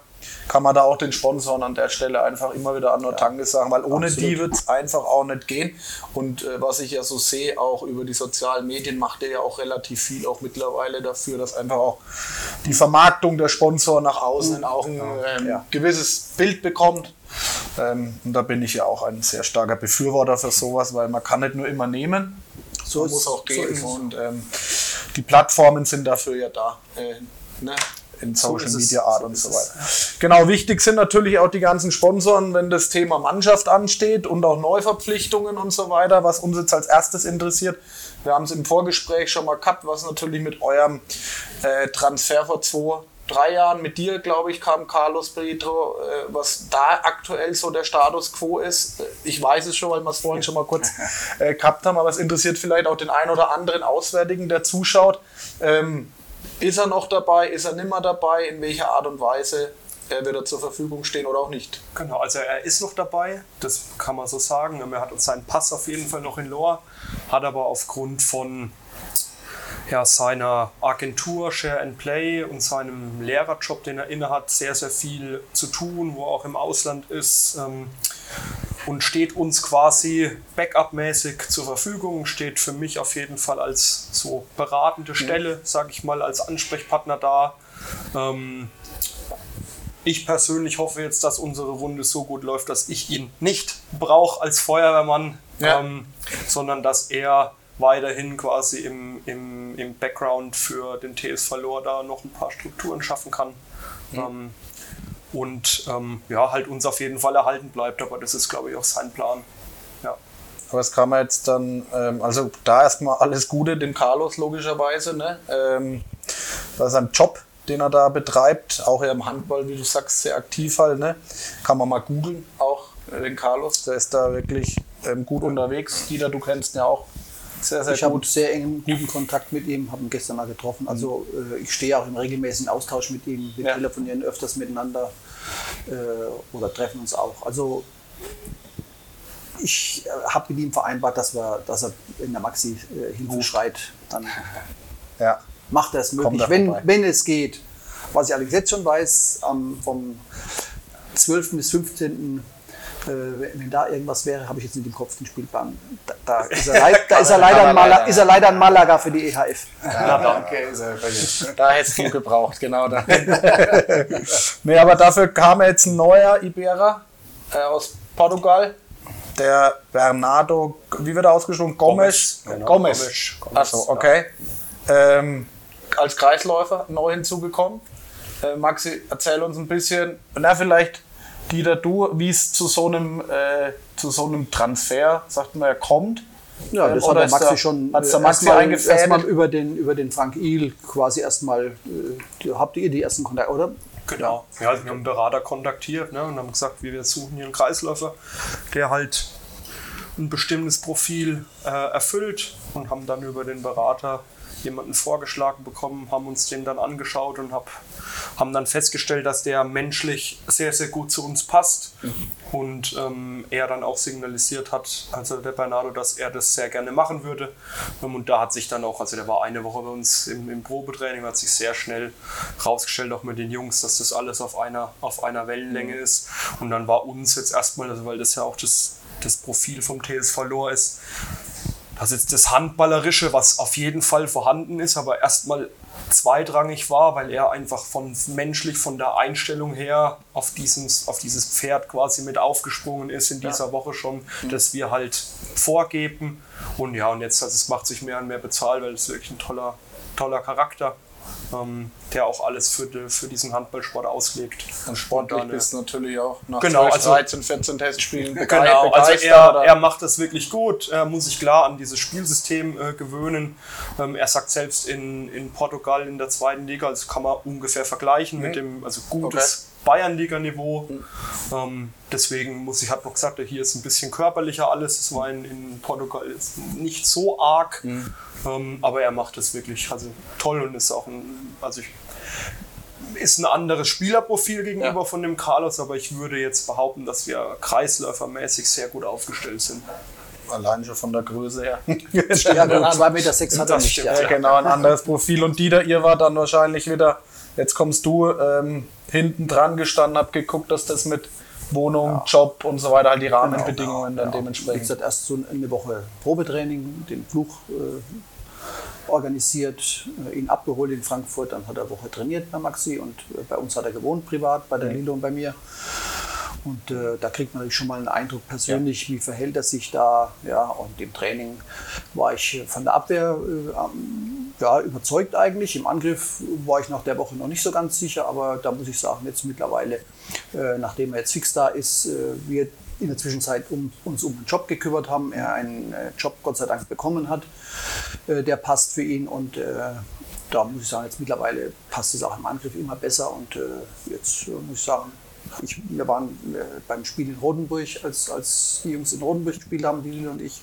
kann man da auch den Sponsoren an der Stelle einfach immer wieder an nur Danke sagen, weil ohne die wird es einfach auch nicht gehen. Und äh, was ich ja so sehe, auch über die sozialen Medien macht er ja auch relativ viel auch mittlerweile dafür, dass einfach auch die Vermarktung der Sponsoren nach außen auch ein ähm,
Ja.
gewisses Bild bekommt. Ähm, und da bin ich ja auch ein sehr starker Befürworter für sowas, weil man kann nicht nur immer nehmen,
So
man muss auch
so
geben.
es.
und ähm, die Plattformen sind dafür ja da. Äh, ne? In
So
Social
es.
Media Art
So
und so
es.
weiter. Genau, wichtig sind natürlich auch die ganzen Sponsoren, wenn das Thema Mannschaft ansteht und auch Neuverpflichtungen und so weiter, was uns jetzt als erstes interessiert. Wir haben es im Vorgespräch schon mal gehabt, was natürlich mit eurem äh, Transfer vor zwei, drei Jahren mit dir, glaube ich, kam Carlos Brito, äh, was da aktuell so der Status quo ist. Äh, Ich weiß es schon, weil wir es vorhin schon mal kurz äh, gehabt haben, aber es interessiert vielleicht auch den einen oder anderen Auswärtigen, der zuschaut. Ähm, ist er noch dabei? Ist er nimmer dabei? In welcher Art und Weise äh, wird er zur Verfügung stehen oder auch nicht?
Genau, also er ist noch dabei, das kann man so sagen. Er hat seinen Pass auf jeden Fall noch in Lohr, hat aber aufgrund von ja, seiner Agentur Share and Play und seinem Lehrerjob, den er innehat, sehr, sehr viel zu tun, wo er auch im Ausland ist. Ähm, und steht uns quasi Backup-mäßig zur Verfügung, steht für mich auf jeden Fall als so beratende Stelle, sage ich mal, als Ansprechpartner da. Ähm, ich persönlich hoffe jetzt, dass unsere Runde so gut läuft, dass ich ihn nicht brauche als Feuerwehrmann,
Ja.
ähm, sondern dass er weiterhin quasi im, im, im Background für den TS Verlor da noch ein paar Strukturen schaffen kann. Ähm, und ähm, ja, halt uns auf jeden Fall erhalten bleibt, aber das ist, glaube ich, auch sein Plan. Ja.
Aber es kann man jetzt dann, ähm, also da erstmal alles Gute dem Carlos logischerweise, ne? Ähm, bei seinem Job, den er da betreibt, auch im Handball, wie du sagst, sehr aktiv halt, ne? Kann man mal googeln, auch äh, den Carlos, der ist da wirklich ähm, gut unterwegs. Dieter, du kennst ihn ja auch sehr, sehr
Ich habe
gut.
sehr engen, guten Kontakt mit ihm, habe ihn gestern mal getroffen. Also äh, ich stehe auch im regelmäßigen Austausch mit ihm. Wir
Ja.
telefonieren öfters miteinander äh, oder treffen uns auch. Also ich äh, habe mit ihm vereinbart, dass, wir, dass er in der Maxi äh, Hilfe schreit. Dann
Ja.
macht er es möglich, wenn,
vorbei.
wenn es geht. Was ich allerdings jetzt schon weiß, am, vom 12. bis 15. Äh, wenn da irgendwas wäre, habe ich jetzt nicht im Kopf den Spielplan. Da, da, ist, er leid, da ist, er leider in Malaga, ist er leider in Malaga für die E EHF.
Ja, danke. er. Da hättest du gebraucht, genau da. nee, aber dafür kam jetzt ein neuer Iberer äh, aus Portugal. Der Bernardo, wie wird er ausgesprochen? Gomes.
Gomes, genau,
Gomes. Achso, okay. Ähm, als Kreisläufer neu hinzugekommen. Äh, Maxi, erzähl uns ein bisschen, na vielleicht Dieter, du, wie es zu so einem äh, zu so einem Transfer, sagt man ja, kommt.
Ja,
Ähm,
das
oder
hat der Maxi
der-
schon
hat's der
äh,
Maxi
erstmal erstmal über den, über den Frank Il quasi erstmal, äh, habt ihr die ersten Kontakte, oder?
Genau. Ja, also wir haben einen Berater kontaktiert ne, und haben gesagt, wir suchen hier einen Kreisläufer, der halt ein bestimmtes Profil äh, erfüllt und haben dann über den Berater jemanden vorgeschlagen bekommen, haben uns den dann angeschaut und hab, haben dann festgestellt, dass der menschlich sehr, sehr gut zu uns passt und ähm, er dann auch signalisiert hat, also der Bernardo, dass er das sehr gerne machen würde. Ähm, Und da hat sich dann auch, also der war eine Woche bei uns im, im Probetraining, hat sich sehr schnell rausgestellt, auch mit den Jungs, dass das alles auf einer, auf einer Wellenlänge ist. Und dann war uns jetzt erstmal, also weil das ja auch das, das Profil vom TSV Lohr ist, dass jetzt das Handballerische, was auf jeden Fall vorhanden ist, aber erstmal zweitrangig war, weil er einfach von menschlich von der Einstellung her auf, dieses, auf dieses Pferd quasi mit aufgesprungen ist in dieser Woche schon, dass wir halt vorgeben. Und ja, und jetzt, also es macht sich mehr und mehr bezahlt, weil es wirklich ein toller, toller Charakter ähm, der auch alles für, für diesen Handballsport auslegt.
Und sportlich
Und dann,
bist natürlich auch nach
Genau,
12,
also-
13, 14 Testspielen
Genau, also er, er macht das wirklich gut. Er muss sich klar an dieses Spielsystem äh, gewöhnen. Ähm, er sagt selbst in, in Portugal in der zweiten Liga, also kann man ungefähr vergleichen mit dem, also gutes Bayernliga-Niveau. Ähm, deswegen muss ich, hat noch gesagt, hier ist ein bisschen körperlicher alles. Es war in, in Portugal nicht so arg, ähm, aber er macht das wirklich also toll und ist auch ein, also ich, ist ein anderes Spielerprofil gegenüber
Ja.
von dem Carlos, aber ich würde jetzt behaupten, dass wir kreisläufermäßig sehr gut aufgestellt sind.
Allein schon von der Größe her.
Ja, genau, 2,6 Meter sechs hat er
Das
nicht.
Ja, genau, ein anderes Profil. Und Dieter, ihr war dann wahrscheinlich wieder, jetzt kommst du ähm, hinten dran gestanden, hab geguckt, dass das mit Wohnung, Job und so weiter, halt die Rahmenbedingungen dann
Wie
dementsprechend.
gesagt, erst so eine Woche Probetraining, den Flug äh, organisiert, äh, ihn abgeholt in Frankfurt, dann hat er eine Woche trainiert bei Maxi und äh, bei uns hat er gewohnt privat, bei der Lilo und bei mir. Und äh, da kriegt man natürlich schon mal einen Eindruck persönlich, wie verhält er sich da. Ja, und im Training war ich äh, von der Abwehr äh, ja, überzeugt eigentlich. Im Angriff war ich nach der Woche noch nicht so ganz sicher, aber da muss ich sagen, jetzt mittlerweile, äh, nachdem er jetzt fix da ist, äh, wir in der Zwischenzeit um, uns um den Job gekümmert haben, er einen äh, Job Gott sei Dank bekommen hat, äh, der passt für ihn und da muss ich sagen, jetzt mittlerweile passt es auch im Angriff immer besser und jetzt muss ich sagen, ich, wir waren beim Spiel in Rodenburg, als, als die Jungs in Rodenburg gespielt haben, Lille und ich,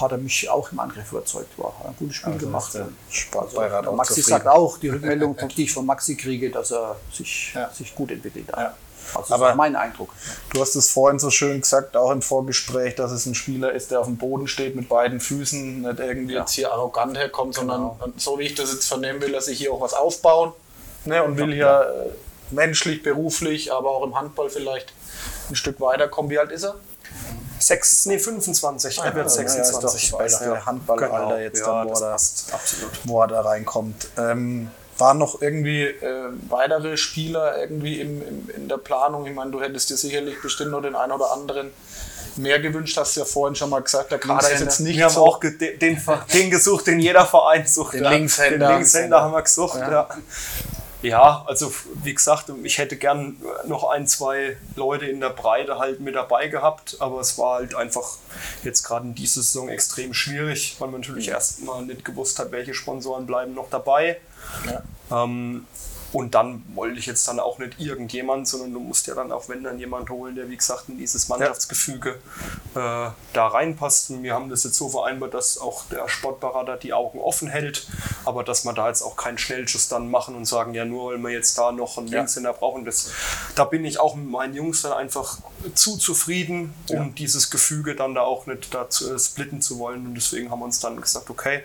hat er mich auch im Angriff überzeugt. War ein gutes Spiel
Also
gemacht. also,
auch
Maxi
zufrieden.
sagt auch, die Rückmeldung, die ich von Maxi kriege, dass er sich,
Ja.
sich gut entwickelt hat.
Ja.
Also
Aber-
das ist mein Eindruck.
Du hast es vorhin so schön gesagt, auch im Vorgespräch, dass es ein Spieler ist, der auf dem Boden steht mit beiden Füßen, nicht irgendwie jetzt hier arrogant herkommt, sondern so wie ich das jetzt vernehmen will, dass ich hier auch was aufbauen ne, und will hier äh, menschlich, beruflich, aber auch im Handball vielleicht ein Stück weiterkommen. Wie alt ist er?
Sechs, nee, 25, er wird
ja, ja, ist
26.
doch beste
Ja,
Handballalter
genau.
jetzt
ja,
dann, wo er- er da reinkommt. Ähm, waren noch irgendwie äh, weitere Spieler irgendwie im, im, in der Planung? Ich meine, du hättest dir sicherlich bestimmt noch den einen oder anderen mehr gewünscht, hast du ja vorhin schon mal gesagt. Der Kader ist jetzt nicht
wir haben
so.
auch ge- den, den, den gesucht, den jeder Verein sucht.
Den
ja.
Linkshänder.
Den Linkshänder haben wir gesucht, ja. Ja, also wie gesagt, ich hätte gern noch ein, zwei Leute in der Breite halt mit dabei gehabt, aber es war halt einfach jetzt gerade in dieser Saison extrem schwierig, weil man natürlich erstmal nicht gewusst hat, welche Sponsoren bleiben noch dabei. Ähm, und dann wollte ich jetzt dann auch nicht irgendjemand, sondern du musst ja dann auch, wenn dann jemand holen, der wie gesagt in dieses Mannschaftsgefüge äh, da reinpasst. Und wir haben das jetzt so vereinbart, dass auch der Sportberater die Augen offen hält, aber dass wir da jetzt auch keinen Schnellschuss dann machen und sagen, ja nur weil wir jetzt da noch einen Linkshänder brauchen. Das, da bin ich auch mit meinen Jungs dann einfach zu zufrieden, um dieses Gefüge dann da auch nicht da zu, äh, splitten zu wollen. Und deswegen haben wir uns dann gesagt, okay,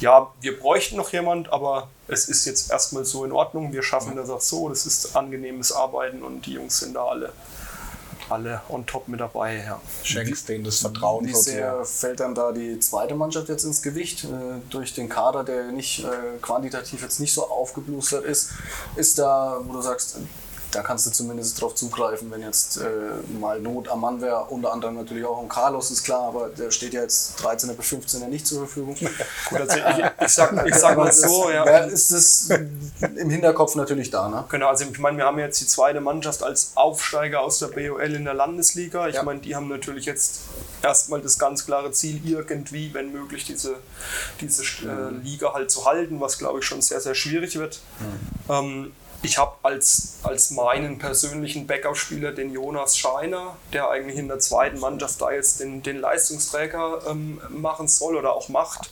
ja, wir bräuchten noch jemand, aber es ist jetzt erstmal so in Ordnung. Wir schaffen das auch so. Das ist angenehmes Arbeiten und die Jungs sind da alle, alle on top mit dabei. Ja.
Schenkst denen das Vertrauen
Wie sehr fällt dann da die zweite Mannschaft jetzt ins Gewicht? Äh, durch den Kader, der nicht äh, quantitativ jetzt nicht so aufgeblustert ist, ist da, wo du sagst, da kannst du zumindest drauf zugreifen, wenn jetzt äh, mal Not am Mann wäre. Unter anderem natürlich auch ein Carlos, ist klar, aber der steht ja jetzt 13er bis 15er nicht zur Verfügung.
Gut, also ich, ich, sag, ich sag mal so, ja.
Wer ist es im Hinterkopf natürlich da, ne?
Genau, also ich meine, wir haben jetzt die zweite Mannschaft als Aufsteiger aus der BOL in der Landesliga. Ich
Ja.
meine, die haben natürlich jetzt erstmal das ganz klare Ziel, irgendwie, wenn möglich, diese, diese äh, Liga halt zu halten, was glaube ich schon sehr, sehr schwierig wird. Ähm, ich habe als, als meinen persönlichen Backup-Spieler den Jonas Scheiner, der eigentlich in der zweiten Mannschaft da jetzt den, den Leistungsträger ähm, machen soll oder auch macht.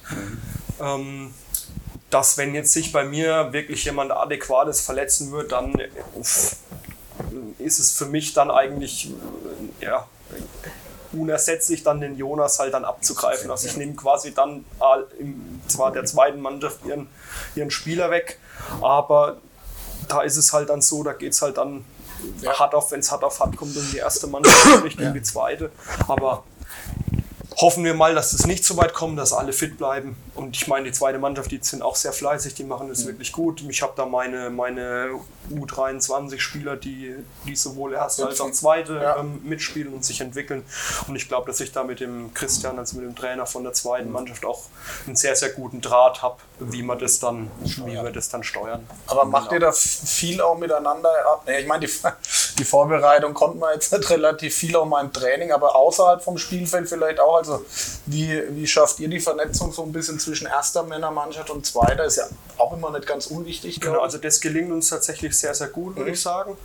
Ähm, dass wenn jetzt sich bei mir wirklich jemand Adäquates verletzen wird, dann uff, ist es für mich dann eigentlich ja, unersetzlich, dann den Jonas halt dann abzugreifen. Also ich nehme quasi dann äh, zwar der zweiten Mannschaft ihren, ihren Spieler weg, aber da ist es halt dann so, da geht es halt dann hart auf, wenn es hart auf hart kommt, um die erste Mannschaft, nicht um die zweite. Aber hoffen wir mal, dass es nicht so weit kommt, dass alle fit bleiben. Und ich meine, die zweite Mannschaft, die sind auch sehr fleißig, die machen das wirklich gut. Ich habe da meine, meine U23-Spieler, die, die sowohl erste als auch zweite
Ja.
ähm, mitspielen und sich entwickeln. Und ich glaube, dass ich da mit dem Christian, also mit dem Trainer von der zweiten Mannschaft, auch einen sehr, sehr guten Draht habe, wie wir das dann, wie wir das dann steuern.
Aber macht ihr da viel auch miteinander ab? Ich meine, die, die Vorbereitung konnten wir jetzt nicht relativ viel auch mal im Training, aber außerhalb vom Spielfeld vielleicht auch. Also wie, wie schafft ihr die Vernetzung so ein bisschen zwischen erster Männermannschaft und zweiter? Ist ja auch immer nicht ganz unwichtig.
Genau, also das gelingt uns tatsächlich sehr, sehr gut, würde ich sagen.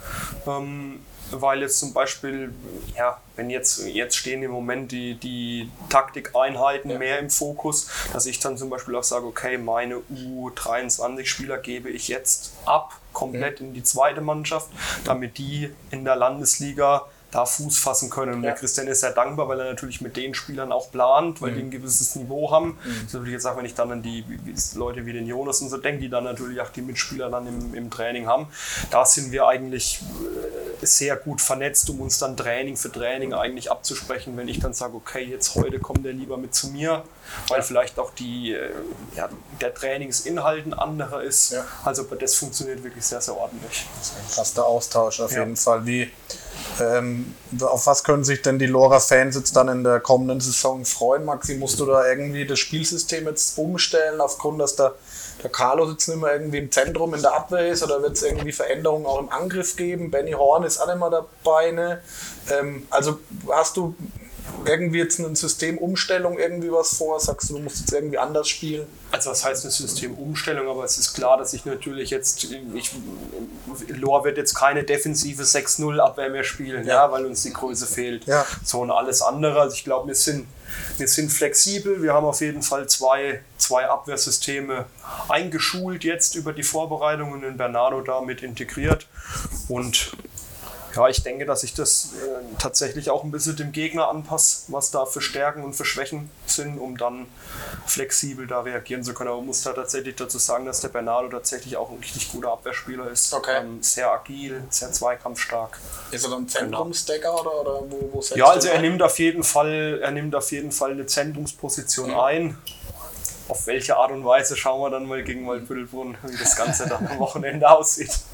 Ähm, weil jetzt zum Beispiel, ja, wenn jetzt, jetzt stehen im Moment die, die Taktikeinheiten mehr im Fokus, dass ich dann zum Beispiel auch sage, okay, meine U23-Spieler gebe ich jetzt ab, komplett in die zweite Mannschaft, damit die in der Landesliga da Fuß fassen können. Und der
Ja.
Christian ist sehr dankbar, weil er natürlich mit den Spielern auch plant, weil die ein gewisses Niveau haben. So würde ich jetzt sagen, wenn ich dann an die Leute wie den Jonas und so denke, die dann natürlich auch die Mitspieler dann im, im Training haben, da sind wir eigentlich äh, sehr gut vernetzt, um uns dann Training für Training eigentlich abzusprechen, wenn ich dann sage, okay, jetzt heute kommt der lieber mit zu mir, weil vielleicht auch die, äh, ja, der Trainingsinhalt ein anderer ist.
Ja.
Also das funktioniert wirklich sehr, sehr ordentlich.
ich. Krasser Austausch auf
Ja.
jeden Fall. Wie, ähm, auf was können sich denn die Lora-Fans jetzt dann in der kommenden Saison freuen? Maxi, musst du da irgendwie das Spielsystem jetzt umstellen, aufgrund, dass der, der Carlos jetzt nicht mehr irgendwie im Zentrum in der Abwehr ist? Oder wird es irgendwie Veränderungen auch im Angriff geben? Benny Horn ist auch nicht mehr dabei. Ne? Ähm, also hast du irgendwie jetzt eine Systemumstellung, irgendwie was vor? Sagst du, du musst jetzt irgendwie anders spielen?
Also was heißt eine Systemumstellung, aber es ist klar, dass ich natürlich jetzt, ich, Lohr wird jetzt keine defensive 6-0 Abwehr mehr spielen, ja. weil uns die Größe fehlt.
Ja.
So und alles andere. Also ich glaube, wir sind, wir sind flexibel. Wir haben auf jeden Fall zwei, zwei Abwehrsysteme eingeschult jetzt über die Vorbereitungen in Bernardo damit integriert. Und ja, ich denke, dass ich das äh, tatsächlich auch ein bisschen dem Gegner anpasse, was da für Stärken und für Schwächen sind, um dann flexibel da reagieren zu können. Aber man muss da tatsächlich dazu sagen, dass der Bernardo tatsächlich auch ein richtig guter Abwehrspieler ist.
Okay.
Ähm, sehr agil, sehr zweikampfstark.
Ist er dann Zentrumsdecker oder, oder wo, wo setzt
Ja, also er nimmt auf jeden Fall, er nimmt auf jeden Fall eine Zentrumsposition ein. Auf welche Art und Weise schauen wir dann mal gegen Waldbüttelbrunn, wie das Ganze dann am Wochenende aussieht.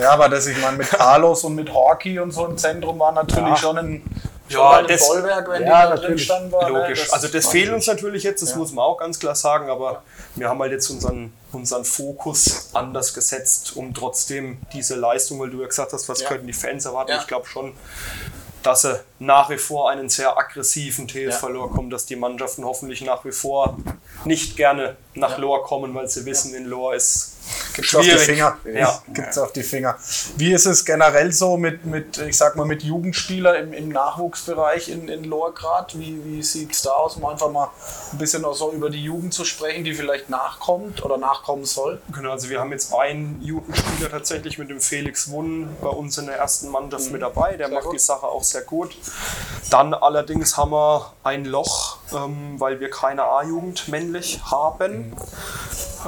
Ja, aber das, ich meine, mit Carlos und mit Horky und so im Zentrum war natürlich
Ja.
schon ein,
Ja, das-
Bollwerk, wenn
Ja,
die da drin standen. War, ne?
Logisch. also das
war-
fehlt uns natürlich jetzt, das muss man auch ganz klar sagen, aber wir haben halt jetzt unseren, unseren Fokus anders gesetzt, um trotzdem diese Leistung, weil du ja gesagt hast, was
Ja.
könnten die Fans erwarten.
Ja.
Ich glaube schon, dass sie nach wie vor einen sehr aggressiven TSV
Ja.
Lohr kommen, dass die Mannschaften hoffentlich nach wie vor nicht gerne nach
Ja.
Lohr kommen, weil sie wissen, in Lohr ist
Gibt's auf die
schwierig.
Finger.
Ja.
Gibt's auf die Finger. Wie ist es generell so mit, mit ich sag mal, mit Jugendspielern im, im Nachwuchsbereich in, in Lohrgrad? Wie, wie sieht es da aus, um einfach mal ein bisschen auch so über die Jugend zu sprechen, die vielleicht nachkommt oder nachkommen soll?
Genau, also wir haben jetzt einen Jugendspieler tatsächlich mit dem Felix Wunn bei uns in der ersten Mannschaft mit dabei. Der
Mhm. Sehr
macht
gut.
die Sache auch sehr gut. Dann allerdings haben wir ein Loch, ähm, weil wir keine A-Jugend männlich haben.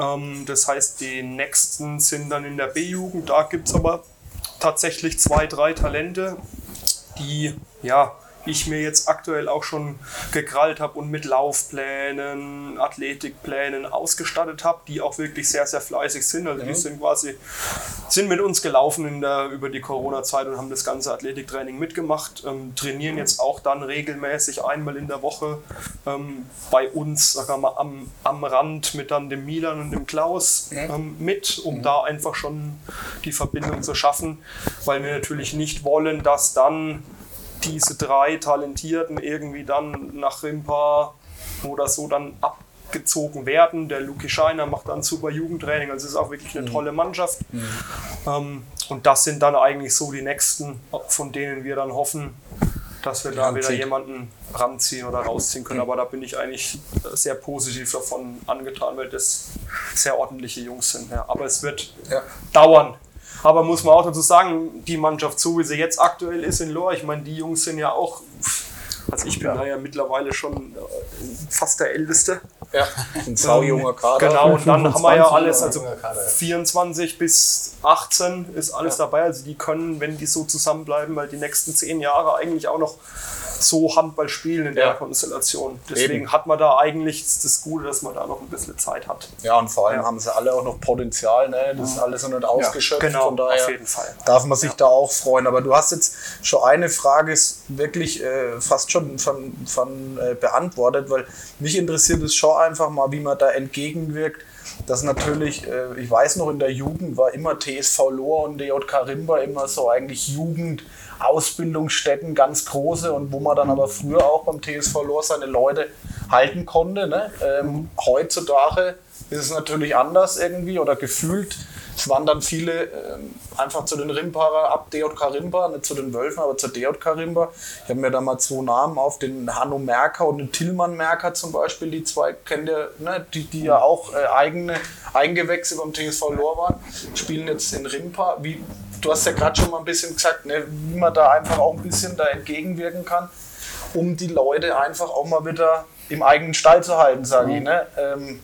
Ähm, das heißt, die nächsten sind dann in der B-Jugend. Da gibt es aber tatsächlich zwei, drei Talente, die ja ich mir jetzt aktuell auch schon gekrallt habe und mit Laufplänen, Athletikplänen ausgestattet habe, die auch wirklich sehr, sehr fleißig sind. Also die sind quasi, sind mit uns gelaufen in der, über die Corona-Zeit und haben das ganze Athletiktraining mitgemacht, ähm, trainieren jetzt auch dann regelmäßig einmal in der Woche ähm, bei uns, sagen wir mal, am, am Rand mit dann dem Milan und dem Klaus ähm, mit, um da einfach schon die Verbindung zu schaffen, weil wir natürlich nicht wollen, dass dann diese drei Talentierten irgendwie dann nach Rimpa oder so dann abgezogen werden. Der Luki Scheiner macht dann super Jugendtraining, also es ist auch wirklich eine tolle Mannschaft. Ähm, und das sind dann eigentlich so die nächsten, von denen wir dann hoffen, dass wir da wieder jemanden ranziehen oder rausziehen können. Aber da bin ich eigentlich sehr positiv davon angetan, weil das sehr ordentliche Jungs sind. Ja. Aber es wird
Ja.
dauern. Aber muss man auch dazu sagen, die Mannschaft, so wie sie jetzt aktuell ist in Lohr, ich meine, die Jungs sind ja auch Also ich bin da ja mittlerweile schon äh, fast der Älteste.
Ja, ein saujunger Kader.
Genau, und dann haben wir ja
25
alles, also
junger Kader, ja.
24 bis 18 ist alles dabei. Also die können, wenn die so zusammenbleiben, weil die nächsten zehn Jahre eigentlich auch noch so Handball spielen in der
Ja.
Konstellation. Deswegen
Eben.
hat man da eigentlich das Gute, dass man da noch ein bisschen Zeit hat.
Ja, und vor allem
Ja.
haben sie alle auch noch Potenzial, ne? Das ist alles noch nicht ausgeschöpft.
Genau,
von daher
auf jeden Fall.
darf man sich da auch freuen. Aber du hast jetzt schon eine Frage ist wirklich äh, fast schon von, von äh, beantwortet, weil mich interessiert es schon einfach mal, wie man da entgegenwirkt. Dass natürlich, äh, ich weiß noch, in der Jugend war immer TSV Lohr und DJK Rimba immer so eigentlich Jugend. Ausbildungsstätten ganz große und wo man dann aber früher auch beim TSV Lohr seine Leute halten konnte. Ne? Ähm, heutzutage ist es natürlich anders irgendwie oder gefühlt. Es waren dann viele ähm, einfach zu den Rimparer ab DJK Rimpa, nicht zu den Wölfen, aber zu DJK Rimpa. Ich habe mir da mal zwei Namen auf, den Hanno Merker und den Tillmann Merker zum Beispiel, die zwei kennt ihr, ne? die, die ja auch äh, eigene Eingewächse beim TSV Lohr waren, spielen jetzt in Rimpa. Wie, du hast ja gerade schon mal ein bisschen gesagt, ne? wie man da einfach auch ein bisschen da entgegenwirken kann, um die Leute einfach auch mal wieder im eigenen Stall zu halten, sage ich. Ne? Ähm,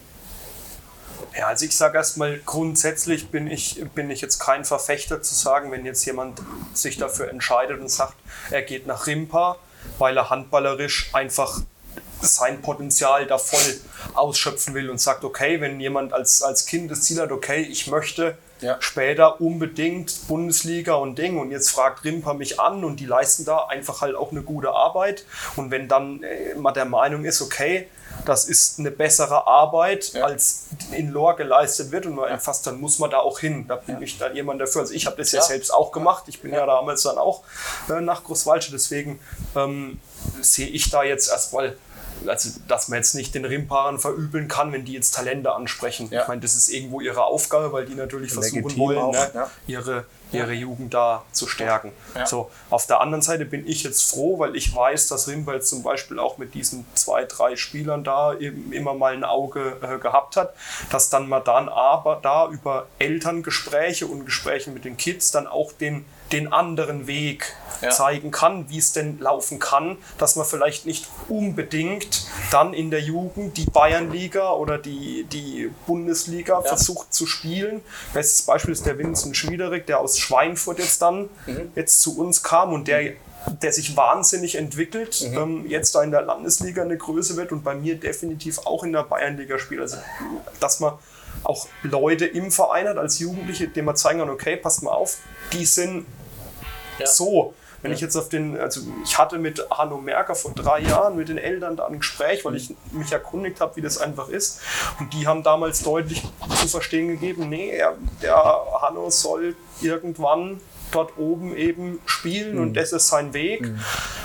Ja, also ich sage erstmal, grundsätzlich bin ich, bin ich jetzt kein Verfechter zu sagen, wenn jetzt jemand sich dafür entscheidet und sagt, er geht nach Rimpa, weil er handballerisch einfach sein Potenzial da voll ausschöpfen will und sagt, okay, wenn jemand als, als Kind das Ziel hat, okay, ich möchte
Ja.
später unbedingt Bundesliga und Ding und jetzt fragt Rimpa mich an und die leisten da einfach halt auch eine gute Arbeit und wenn dann äh, man der Meinung ist, okay, das ist eine bessere Arbeit,
Ja.
als in Lohr geleistet wird und man erfasst, dann muss man da auch hin. Da bin ich dann jemand dafür. Also ich habe das ja,
Ja.
selbst auch gemacht. Ich bin ja, damals dann auch äh, nach Großwaldsche. Deswegen ähm, sehe ich da jetzt erstmal, also dass man jetzt nicht den Rimpaaren verübeln kann, wenn die jetzt Talente ansprechen.
Ja.
Ich meine, das ist irgendwo ihre Aufgabe, weil die natürlich versuchen
Legitim
wollen,
auch,
ne,
ja.
ihre, ihre Jugend da zu stärken.
Ja.
So, auf der anderen Seite bin ich jetzt froh, weil ich weiß, dass jetzt zum Beispiel auch mit diesen zwei, drei Spielern da eben immer mal ein Auge äh, gehabt hat, dass dann man dann aber da über Elterngespräche und Gespräche mit den Kids dann auch den, den anderen Weg
Ja.
zeigen kann, wie es denn laufen kann, dass man vielleicht nicht unbedingt dann in der Jugend die Bayernliga oder die, die Bundesliga versucht zu spielen. Bestes Beispiel ist der Vincent Schwiederik, der aus Schweinfurt jetzt dann jetzt zu uns kam und der der sich wahnsinnig entwickelt, ähm, jetzt da in der Landesliga eine Größe wird und bei mir definitiv auch in der Bayernliga spielt. Also, dass man auch Leute im Verein hat als Jugendliche, denen man zeigen kann, okay, passt mal auf, die sind so. Wenn ich jetzt auf den, also ich hatte mit Hanno Merker vor drei Jahren mit den Eltern da ein Gespräch, weil ich mich erkundigt habe, wie das einfach ist. Und die haben damals deutlich zu verstehen gegeben, nee, er, der Hanno soll irgendwann dort oben eben spielen und das ist sein Weg.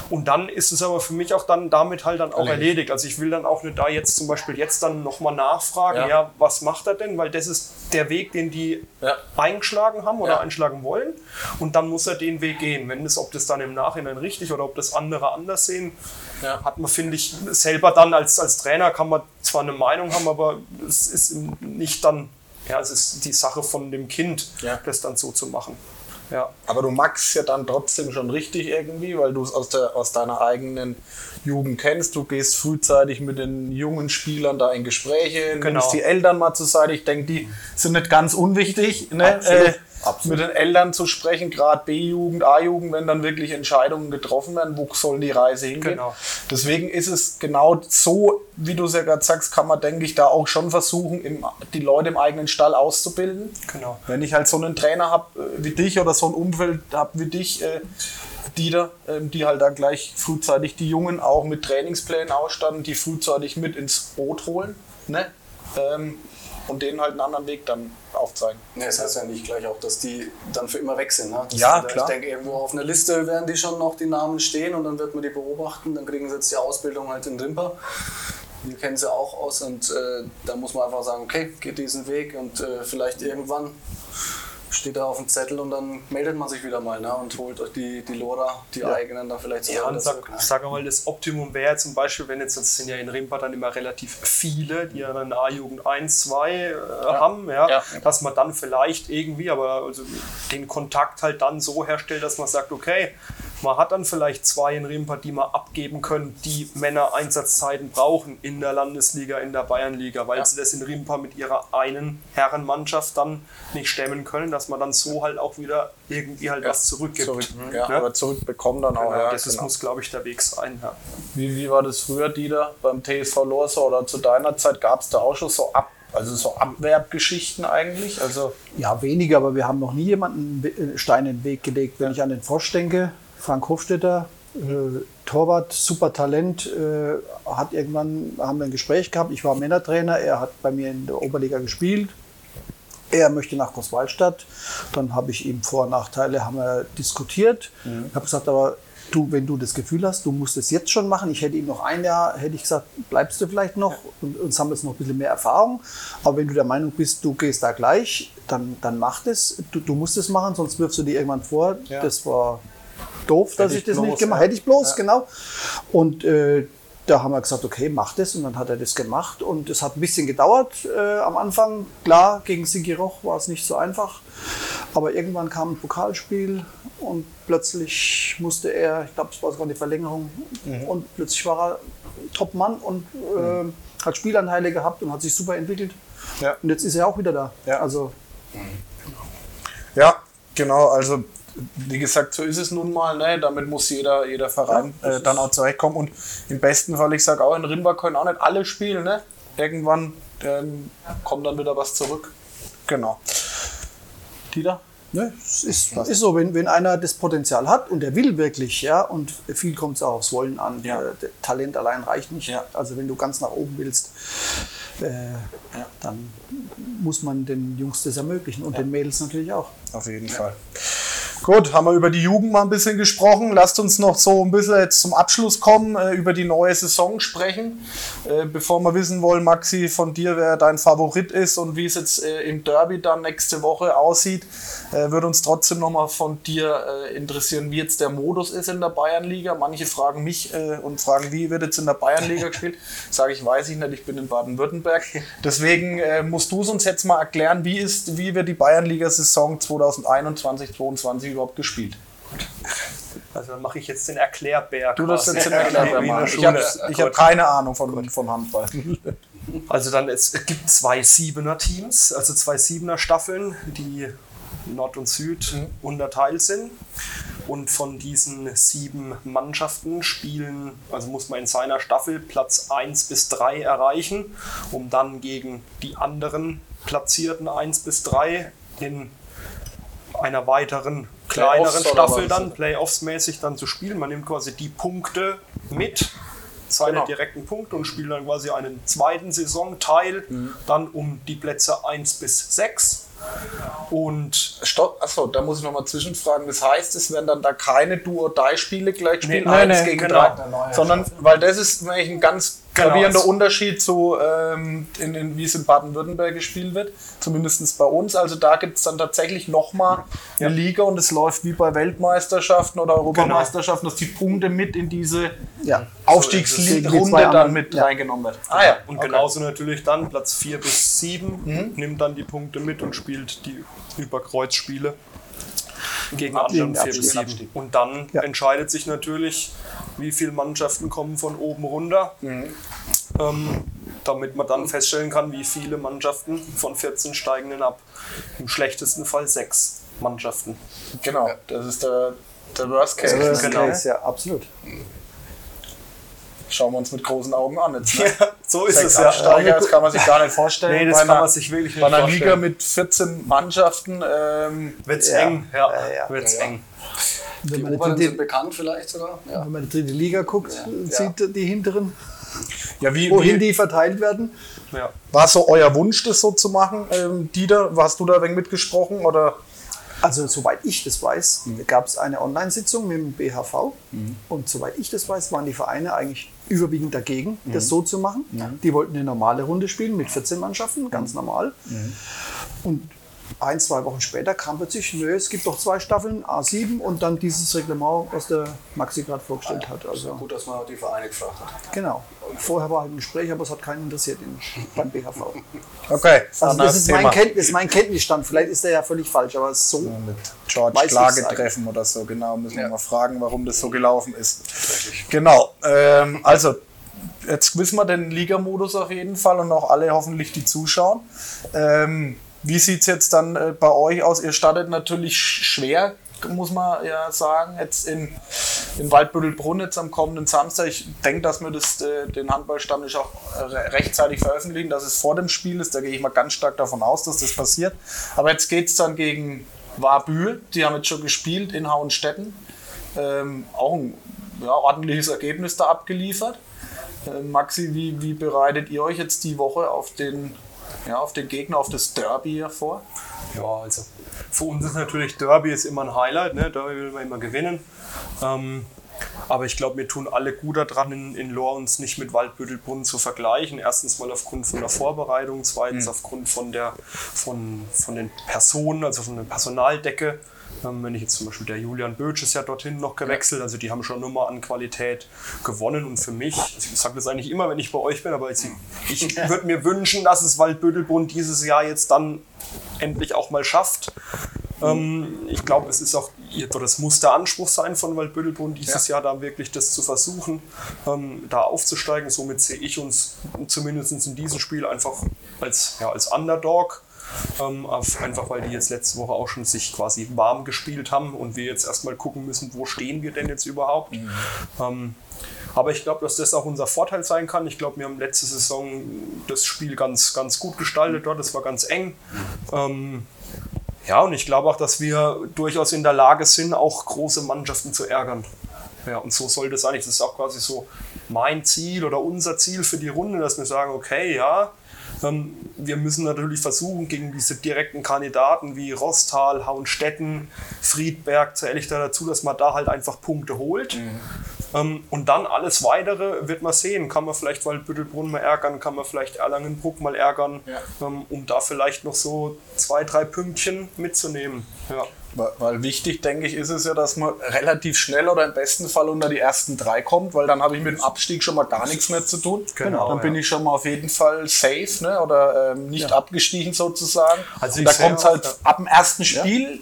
Und dann ist es aber für mich auch dann damit halt dann auch erledigt. Also ich will dann auch nicht da jetzt zum Beispiel jetzt dann nochmal nachfragen,
Ja.
ja. was macht er denn? Weil das ist der Weg, den die
Ja.
eingeschlagen haben oder
Ja.
einschlagen wollen. Und dann muss er den Weg gehen. Wenn das, ob das dann im Nachhinein richtig oder ob das andere anders sehen, hat man, finde ich, selber dann als, als Trainer kann man zwar eine Meinung haben, aber es ist nicht dann, ja, es ist die Sache von dem Kind,
Ja.
das dann so zu machen. Ja.
Aber du magst ja dann trotzdem schon richtig irgendwie, weil du es aus, der, aus deiner eigenen Jugend kennst. Du gehst frühzeitig mit den jungen Spielern da in Gespräche,
Genau.
nimmst die Eltern mal zur Seite. Ich denke, die sind nicht ganz unwichtig, ne?
Absolut.
Äh, mit den Eltern zu sprechen, gerade B-Jugend, A-Jugend, wenn dann wirklich Entscheidungen getroffen werden, wo soll die Reise hingehen.
Genau.
Deswegen ist es genau so, wie du es ja gerade sagst, kann man, denke ich, da auch schon versuchen, im, die Leute im eigenen Stall auszubilden.
Genau.
Wenn ich halt so einen Trainer habe äh, wie dich oder so ein Umfeld habe wie dich, äh, Dieter, ähm, die halt da gleich frühzeitig die Jungen auch mit Trainingsplänen ausstatten, die frühzeitig mit ins Boot holen ne? ähm, und denen halt einen anderen Weg dann aufzeigen.
Ne, das heißt ja nicht gleich auch, dass die dann für immer weg sind. Ne?
Ja, klar.
Ich denke, irgendwo auf einer Liste werden die schon noch die Namen stehen und dann wird man die beobachten. Dann kriegen sie jetzt die Ausbildung halt in Rimper. Wir kennen sie auch aus und äh, da muss man einfach sagen, okay, geht diesen Weg und äh, vielleicht irgendwann steht er auf dem Zettel und dann meldet man sich wieder mal ne? und holt euch die, die Lora, die eigenen dann vielleicht sogar
Ja, und sag,
zurück. Ne?
sag mal, das Optimum wäre zum Beispiel, wenn jetzt, das sind ja in Rimpa dann immer relativ viele, die ja dann A-Jugend 1, 2 äh, haben, ja,
Ja.
dass man dann vielleicht irgendwie, aber also den Kontakt halt dann so herstellt, dass man sagt, okay, Man hat dann vielleicht zwei in Rimpa, die man abgeben können, die Männer Einsatzzeiten brauchen in der Landesliga, in der Bayernliga, weil sie das in Rimpa mit ihrer einen Herrenmannschaft dann nicht stemmen können, dass man dann so halt auch wieder irgendwie halt was zurückgibt.
Zurück, ja,
Ne?
aber zurückbekommen dann auch.
Genau,
ja,
das
genau.
muss, glaube ich, der Weg sein. Ja.
Wie, wie war das früher, Dieter, beim TSV Lorso oder zu deiner Zeit? Gab es da auch schon so ab, also so Abwerbgeschichten eigentlich? Also
Ja, weniger, aber wir haben noch nie jemanden einen Stein in den Weg gelegt. Wenn ich an den Frosch denke, Frank Hofstetter, äh, Torwart, super Talent, äh, hat irgendwann, haben wir ein Gespräch gehabt, ich war Männertrainer, er hat bei mir in der Oberliga gespielt. Er möchte nach Großwaldstadt. Dann habe ich ihm Vor- und Nachteile haben wir diskutiert. Ich habe gesagt, aber du, wenn du das Gefühl hast, du musst es jetzt schon machen, ich hätte ihm noch ein Jahr, hätte ich gesagt, bleibst du vielleicht noch und uns haben jetzt noch ein bisschen mehr Erfahrung. Aber wenn du der Meinung bist, du gehst da gleich, dann, dann mach das. Du, du musst es machen, sonst wirfst du dir irgendwann vor.
Ja.
Das war doof, dass
Hätte
ich das nicht
bloß,
gemacht
ja.
Hätte ich bloß, genau. Und äh, da haben wir gesagt, okay, mach das. Und dann hat er das gemacht. Und es hat ein bisschen gedauert äh, am Anfang. Klar, gegen Sigi Roch war es nicht so einfach. Aber irgendwann kam ein Pokalspiel und plötzlich musste er, ich glaube, es war sogar eine Verlängerung,
Mhm.
und plötzlich war er Top-Mann und äh, hat Spielanteile gehabt und hat sich super entwickelt.
Ja.
Und jetzt ist er auch wieder da.
Ja.
Also
Ja, genau. Also, wie gesagt, so ist es nun mal. Ne? Damit muss jeder, jeder Verein
Ja,
äh, dann auch zurechtkommen. Und im besten Fall, ich sage auch, in Rimba können auch nicht alle spielen. Ne? Irgendwann ähm, kommt dann wieder was zurück. Genau. Dieter?
Ne, es ist, ist so, wenn, wenn einer das Potenzial hat und er will wirklich, ja, und viel kommt es auch aufs Wollen an.
Ja.
Äh, der Talent allein reicht nicht.
Ja.
Also wenn du ganz nach oben willst, äh, dann muss man den Jungs das ermöglichen und den Mädels natürlich auch.
Auf jeden Fall. Gut, haben wir über die Jugend mal ein bisschen gesprochen. Lasst uns noch so ein bisschen jetzt zum Abschluss kommen, äh, über die neue Saison sprechen. Äh, bevor wir wissen wollen, Maxi, von dir, wer dein Favorit ist und wie es jetzt äh, im Derby dann nächste Woche aussieht, äh, würde uns trotzdem nochmal von dir äh, interessieren, wie jetzt der Modus ist in der Bayernliga. Manche fragen mich äh, und fragen, wie wird jetzt in der Bayernliga gespielt? Sage ich, weiß ich nicht, ich bin in Baden-Württemberg. Deswegen musst du es uns jetzt mal erklären, wie, ist, wie wird die Bayernliga-Saison 2021, 2022 überhaupt gespielt?
Also dann mache ich jetzt den Erklärbär.
Du das jetzt in Erklärbär machen. Ich habe hab keine Ahnung von, von Handball.
Also dann, es gibt zwei Siebener-Teams, also zwei Siebener-Staffeln, die Nord und Süd unterteilt sind. Und von diesen sieben Mannschaften spielen, also muss man in seiner Staffel Platz 1 bis 3 erreichen, um dann gegen die anderen Platzierten 1 bis 3 in einer weiteren kleineren Staffel dann, Playoffs-mäßig dann zu spielen. Man nimmt quasi die Punkte mit, seine
Genau.
direkten Punkte und spielt dann quasi einen zweiten Saisonteil,
Mhm.
dann um die Plätze 1 bis 6. Und
Stopp, achso, da muss ich nochmal zwischenfragen. Das heißt, es werden dann da keine Duo-Die-Spiele gleich gespielt,
Nee,
eins
nee,
gegen
genau.
drei, sondern, weil das ist eigentlich ein ganz
Genau.
gravierender Unterschied zu, ähm, in, in, wie es in Baden-Württemberg gespielt wird, zumindest bei uns. Also da gibt es dann tatsächlich nochmal eine Liga und es läuft wie bei Weltmeisterschaften oder Europameisterschaften, dass die Punkte mit in diese
Ja.
Aufstiegsrunde dann
anderen,
mit
ja.
reingenommen wird. Ah ja,
Und
okay.
genauso natürlich dann Platz 4 bis 7
Mhm.
nimmt dann die Punkte mit und spielt die Überkreuzspiele gegen
Abstieg,
anderen 4 bis
Abstieg.
7. Und dann
Ja.
entscheidet sich natürlich, wie viele Mannschaften kommen von oben runter,
Mhm.
ähm, damit man dann feststellen kann, wie viele Mannschaften von 14 steigen denn ab. Im schlechtesten Fall sechs Mannschaften.
Genau, das ist der, der Worst Case.
Äh,
ne?
genau.
Case, ja, absolut.
Schauen wir uns mit großen Augen an jetzt. Ne?
so ist
Sechs
es ja.
Das kann man sich gar nicht vorstellen.
Nee, das
Bei
kann
einer-
man sich wirklich nicht
Bei einer
vorstellen.
Liga mit 14 Mannschaften, ähm,
Wird's
Ja.
eng, ja,
Ja, ja.
wird's
Ja, ja.
eng.
Wenn
Die
man, die
oberen sind
dritte,
bekannt vielleicht sogar. Ja.
wenn man die dritte Liga guckt, sieht die hinteren,
ja, wie,
wohin
wie
die verteilt werden.
Ja.
war so euer Wunsch, das so zu machen? Ähm, Dieter, hast du da ein wenig mitgesprochen? Oder?
Also soweit ich das weiß, gab es eine Online-Sitzung mit dem BHV und soweit ich das weiß, waren die Vereine eigentlich überwiegend dagegen, das so zu machen. Die wollten eine normale Runde spielen mit 14 Mannschaften, ganz normal. Und ein, zwei Wochen später kam plötzlich, nö, es gibt doch zwei Staffeln, A7 und dann dieses Reglement, was der Maxi gerade vorgestellt hat. Also
Gut, dass man die Vereine gefragt hat.
genau. Vorher war halt ein Gespräch, aber es hat keinen interessiert in, beim BHV.
Okay,
Also das ist mein. Kenntnis, mein Kenntnisstand. Vielleicht ist der ja völlig falsch, aber so.
mit George
Weiß ich's
Klagetreffen oder so, genau. Müssen wir mal fragen, warum das so gelaufen ist. Genau, ähm, also jetzt wissen wir den Liga-Modus auf jeden Fall und auch alle hoffentlich die Zuschauer. Ähm, wie sieht es jetzt dann äh, bei euch aus? Ihr startet natürlich sch- schwer, muss man ja sagen, jetzt in, in Waldbüttelbrunn jetzt am kommenden Samstag. Ich denke, dass wir das, äh, den Handballstammtisch auch äh, re- rechtzeitig veröffentlichen, dass es vor dem Spiel ist. Da gehe ich mal ganz stark davon aus, dass das passiert. Aber jetzt geht es dann gegen Warbühl. Die haben jetzt schon gespielt in Hauenstetten. Ähm, auch ein ja, ordentliches Ergebnis da abgeliefert. Äh, Maxi, wie, wie bereitet ihr euch jetzt die Woche auf den, ja, auf den Gegner, auf das Derby hier vor?
Ja, also für uns ist natürlich Derby ist immer ein Highlight, ne? Derby will man immer gewinnen. Ähm, aber ich glaube, wir tun alle gut daran, in, in Lohr uns nicht mit Waldbüttelbrunn zu vergleichen. Erstens mal aufgrund von der Vorbereitung, zweitens aufgrund von, der, von, von den Personen, also von der Personaldecke. Ähm, wenn ich jetzt zum Beispiel der Julian Bötsch ist ja dorthin noch gewechselt, also die haben schon Nummer an Qualität gewonnen und für mich, also ich sage das eigentlich immer, wenn ich bei euch bin, aber ich, ich würde mir wünschen, dass es Waldbüttelbrunn dieses Jahr jetzt dann endlich auch mal schafft. Ähm, ich glaube, es ist auch, es muss der Anspruch sein von Waldbüttelbrunn, dieses Jahr da wirklich das zu versuchen, ähm, da aufzusteigen. Somit sehe ich uns zumindest in diesem Spiel einfach als, ja, als Underdog. Ähm, auf, einfach weil die jetzt letzte Woche auch schon sich quasi warm gespielt haben und wir jetzt erstmal gucken müssen, wo stehen wir denn jetzt überhaupt. Ähm, aber ich glaube, dass das auch unser Vorteil sein kann. Ich glaube, wir haben letzte Saison das Spiel ganz, ganz gut gestaltet dort. Es war ganz eng. Ähm, ja, und ich glaube auch, dass wir durchaus in der Lage sind, auch große Mannschaften zu ärgern. Ja, und so sollte es eigentlich. Das ist auch quasi so mein Ziel oder unser Ziel für die Runde, dass wir sagen, okay, ja, wir müssen natürlich versuchen, gegen diese direkten Kandidaten wie Rostal, Hauenstetten, Friedberg, zähle ich da dazu, dass man da halt einfach Punkte holt. Ähm, und dann alles Weitere wird man sehen. Kann man vielleicht Waldbüttelbrunn mal ärgern, kann man vielleicht Erlangenbruck mal ärgern, ähm, um da vielleicht noch so zwei, drei Pünktchen mitzunehmen. Ja.
Weil, wichtig, denke ich, ist es ja, dass man relativ schnell oder im besten Fall unter die ersten drei kommt, weil dann habe ich mit dem Abstieg schon mal gar nichts mehr zu tun.
Genau,
dann bin
ja.
ich schon mal auf jeden Fall safe ne? oder ähm, nicht abgestiegen sozusagen.
Also
Und da kommt es halt
ja.
ab dem ersten Spiel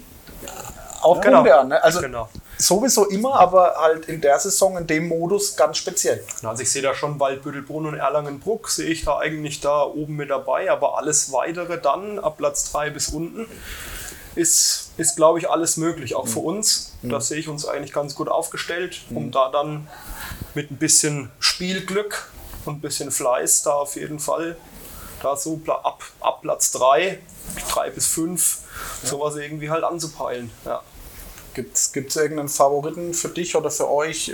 auf
Genau.
An. Ne? Also
Genau.
sowieso immer, aber halt in der Saison, in dem Modus ganz speziell.
Also ich sehe da schon Waldbüttelbrunn und Erlangenbruck, sehe ich da eigentlich da oben mit dabei, aber alles weitere dann ab Platz 3 bis unten ist, ist glaube ich, alles möglich, auch für uns. Da sehe ich uns eigentlich ganz gut aufgestellt, um da dann mit ein bisschen Spielglück und ein bisschen Fleiß da auf jeden Fall da so ab, ab Platz 3, 3 bis 5, sowas irgendwie halt anzupeilen. Ja.
Gibt es irgendeinen Favoriten für dich oder für euch?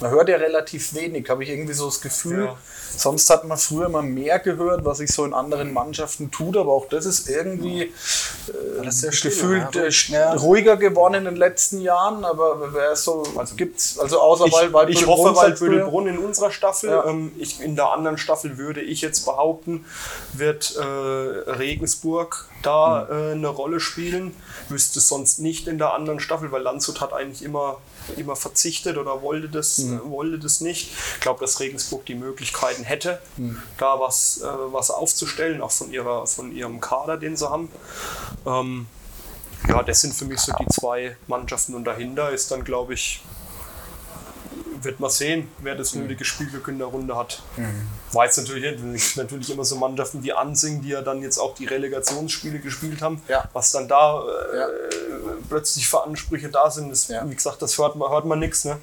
Man hört ja relativ wenig, habe ich irgendwie so das Gefühl.
Ja.
Sonst hat man früher immer mehr gehört, was sich so in anderen Mannschaften tut, aber auch das ist irgendwie äh,
ist still,
gefühlt
ja.
äh, sch- ruhiger geworden in den letzten Jahren. Aber wer ist so, gibt's also außer
Ich, ich hoffe
Brunn, sagst du ja?
Waldbüttelbrunn in unserer Staffel.
Ja.
Ähm, ich, in der anderen Staffel würde ich jetzt behaupten, wird äh, Regensburg da
Mhm.
äh, eine Rolle spielen. Wüsste sonst nicht in der anderen Staffel, weil Landshut hat eigentlich immer, immer verzichtet oder wollte das,
Mhm.
äh, wollte das nicht. Ich glaube, dass Regensburg die Möglichkeiten hätte,
Mhm.
da was, äh, was aufzustellen, auch von, ihrer, von ihrem Kader, den sie haben. Ähm, ja, das sind für mich so die zwei Mannschaften und dahinter ist dann, glaube ich, wird man sehen, wer das
Mhm.
nötige Spielglück in der Runde hat. War jetzt natürlich. Es natürlich immer so Mannschaften wie Ansing, die ja dann jetzt auch die Relegationsspiele gespielt haben.
Ja.
Was dann da äh,
Ja.
plötzlich für Ansprüche da sind, das,
Ja.
wie gesagt, das hört man, hört man nichts. Ne?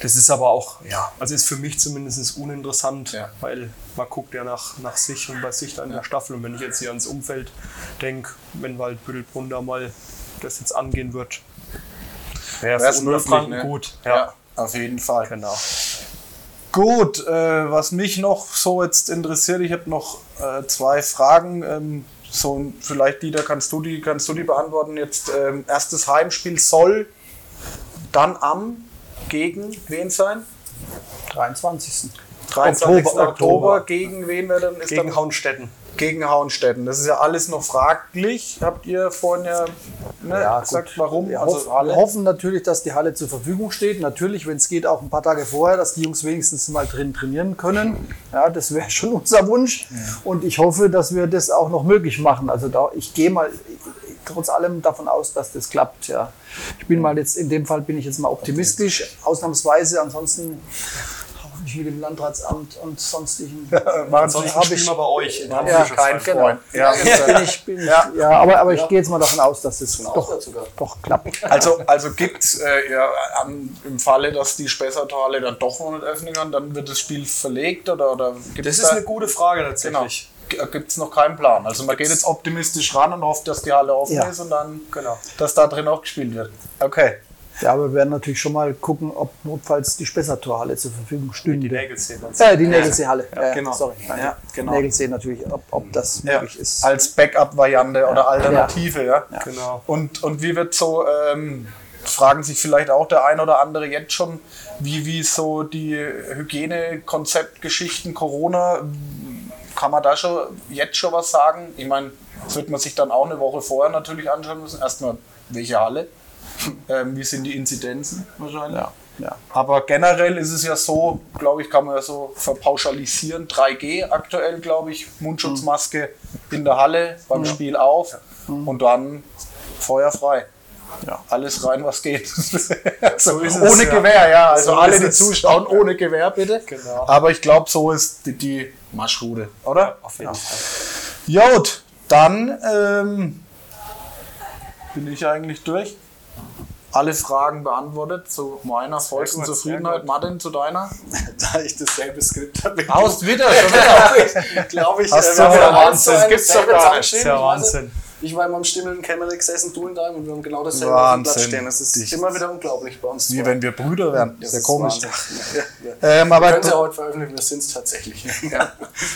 Das ist aber auch, ja, also ist für mich zumindest uninteressant, weil man guckt ja nach, nach sich und bei sich dann in der Staffel. Und wenn ich jetzt hier ans Umfeld denke, wenn Waldbüttelbrunn da mal das jetzt angehen wird, wäre
möglich,
Unterfranken
ne?
gut.
Ja. Auf jeden Fall.
Genau.
Gut, äh, was mich noch so jetzt interessiert, ich habe noch äh, zwei Fragen. Ähm, so vielleicht Dieter, kannst du die, kannst du die beantworten? Jetzt ähm, erstes Heimspiel soll dann am gegen wen sein?
23.
23. Oktober,
Oktober.
gegen wen wir dann ist
Gegen
dann
Hauenstetten.
Gegen Hauenstetten. Das ist ja alles noch fraglich. Habt ihr vorhin ja, ne,
Ja,
gesagt,
gut.
warum?
Wir,
Also
hoff, wir
Halle.
hoffen natürlich, dass die Halle zur Verfügung steht. Natürlich, wenn es geht, auch ein paar Tage vorher, dass die Jungs wenigstens mal drin trainieren können. Ja, das wäre schon unser Wunsch. Und ich hoffe, dass wir das auch noch möglich machen. Also da, ich gehe mal trotz allem davon aus, dass das klappt. Ja. Ich bin mal jetzt, in dem Fall bin ich jetzt mal optimistisch, ausnahmsweise. Ansonsten mit dem Landratsamt und sonstigen.
Machen
Sonst
Sie
hab
spielen
ich-
wir bei euch in
ja,
Hamburg.
kein Freund. Ja.
bin ich, bin
Ja.
ich, ja, aber, aber ich gehe jetzt mal davon aus, dass es doch,
Auswärts sogar.
doch klappt.
Also, also gibt es äh, ja, im Falle, dass die Spessarthalle dann doch noch nicht öffnen kann, dann wird das Spiel verlegt oder, oder
Das ist
da,
eine gute Frage
genau,
tatsächlich.
gibt es noch keinen Plan. Also man geht jetzt optimistisch ran und hofft, dass die Halle offen
Ja.
ist und dann,
Genau.
dass da drin auch gespielt wird. Okay.
Ja, aber wir werden natürlich schon mal gucken, ob notfalls die Spessartorhalle zur Verfügung stünde.
Die Nägel sehen uns.
Äh, die Nägelseehalle. Ja,
genau.
Sorry.
Ja, genau.
Nägelsee natürlich, ob, ob das
Ja,
möglich ist.
als Backup-Variante oder Alternative, ja.
Genau.
Und, und wie wird so, ähm, fragen sich vielleicht auch der ein oder andere jetzt schon, wie, wie so die Hygienekonzeptgeschichten Corona, kann man da schon jetzt schon was sagen? Ich meine, das wird man sich dann auch eine Woche vorher natürlich anschauen müssen. Erstmal, welche Halle? ähm, wie sind die Inzidenzen wahrscheinlich?
Ja, ja.
Aber generell ist es ja so, glaube ich, kann man ja so verpauschalisieren. 3G aktuell, glaube ich, Mundschutzmaske in der Halle, beim Spiel auf und dann feuerfrei.
Ja.
Alles rein, was geht.
So ist
ohne
es, ja.
Gewehr, ja. Also
So
alle, die zuschauen, ohne Gewehr, bitte.
Genau.
Aber ich glaube, so ist die, die Marschroute, oder?
Auf jeden Fall.
Gut, dann ähm, bin ich eigentlich durch. Alle Fragen beantwortet zu meiner vollsten Zufriedenheit. Martin, zu deiner?
Da ich dasselbe Skript habe.
Haust wieder, schon wieder.
glaube ich,
Hast
wir
du
haben
ja Wahnsinn,
eins
gibt's doch gar nicht.
ja Wahnsinn.
Ich war in meinem Stimmel im Kämmerle gesessen, du in deinem, und wir haben genau dasselbe auf dem Platz
Wahnsinn.
stehen. Das ist
Dich-
immer wieder unglaublich bei uns.
Wie
zwei.
wenn wir Brüder wären.
Das
Sehr
ist
komisch.
Wahnsinn. Ja, ja.
Ähm,
Wir
aber
können sie ja heute veröffentlichen, wir sind es tatsächlich.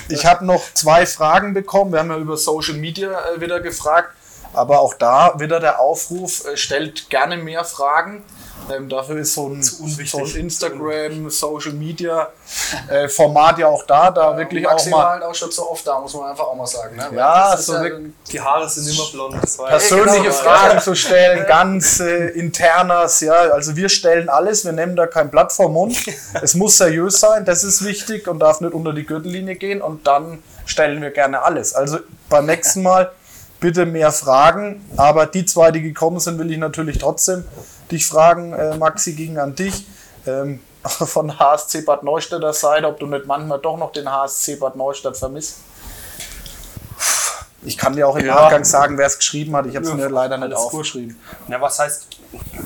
ich habe noch zwei Fragen bekommen. Wir haben ja über Social Media äh, wieder gefragt. Aber auch da wieder der Aufruf, äh, stellt gerne mehr Fragen. Ähm, dafür ist so ein, so ein Instagram, Social Media äh, Format ja auch da. Da wirklich auch mal
halt auch schon so oft da, muss man einfach auch mal sagen. Ne?
Ja, so wirklich-
Die Haare sind immer blond. Das war
persönliche
genau.
Fragen zu stellen, ganz äh, internas, ja. Also wir stellen alles, wir nehmen da kein Blatt vor Mund. Es muss seriös sein, das ist wichtig und darf nicht unter die Gürtellinie gehen und dann stellen wir gerne alles. Also beim nächsten Mal bitte mehr Fragen, aber die zwei, die gekommen sind, will ich natürlich trotzdem dich fragen, äh, Maxi, ging an dich. Ähm, von HSC Bad Neustädter Seite, ob du nicht manchmal doch noch den HSC Bad Neustadt vermisst. Ich kann dir auch im
Ja.
Nachgang sagen, wer es geschrieben hat. Ich habe es
Ja,
mir leider nicht aufgeschrieben.
Na, was heißt,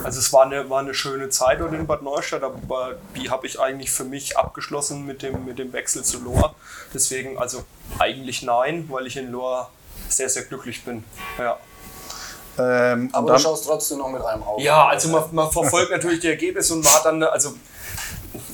also es war eine, war eine schöne Zeit dort in Bad Neustadt, aber die habe ich eigentlich für mich abgeschlossen mit dem, mit dem Wechsel zu Lohr. Deswegen, also eigentlich nein, weil ich in Lohr sehr, sehr glücklich bin. Ja.
Ähm,
Aber du
dann,
schaust trotzdem noch mit einem Auge.
Ja, also man, man verfolgt natürlich die Ergebnisse und man hat dann, also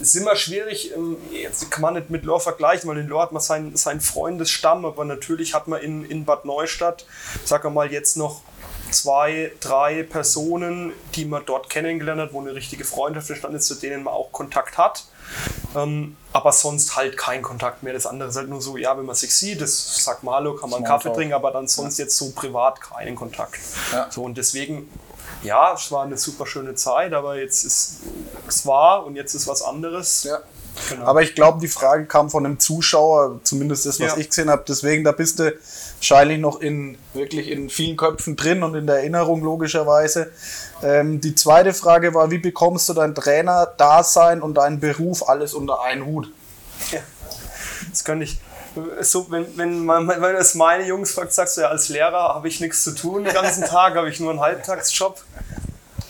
es ist immer schwierig, ähm, jetzt kann man nicht mit Lohr vergleichen, weil in Lohr hat man seinen, seinen Freundesstamm, aber natürlich hat man in, in Bad Neustadt, sagen wir mal, jetzt noch zwei, drei Personen, die man dort kennengelernt hat, wo eine richtige Freundschaft entstanden ist, zu denen man auch Kontakt hat. Ähm, aber sonst halt kein Kontakt mehr. Das andere ist halt nur so, ja, wenn man sich sieht, das sagt man Hallo, kann man Kaffee trinken, aber dann sonst jetzt so privat keinen Kontakt.
Ja.
So, und deswegen, ja, es war eine super schöne Zeit, aber jetzt ist es war und jetzt ist was anderes.
ja.
Genau.
Aber ich glaube, die Frage kam von einem Zuschauer, zumindest das, was
Ja.
ich gesehen habe. Deswegen, da bist du wahrscheinlich noch in wirklich in vielen Köpfen drin und in der Erinnerung logischerweise. Ähm, die zweite Frage war, wie bekommst du dein Trainer-Dasein und deinen Beruf alles unter einen Hut?
Ja. Das könnte ich. So, wenn, wenn, man, wenn das meine Jungs fragt, sagst du ja, als Lehrer habe ich nichts zu tun den ganzen Tag, habe ich nur einen Halbtagsjob.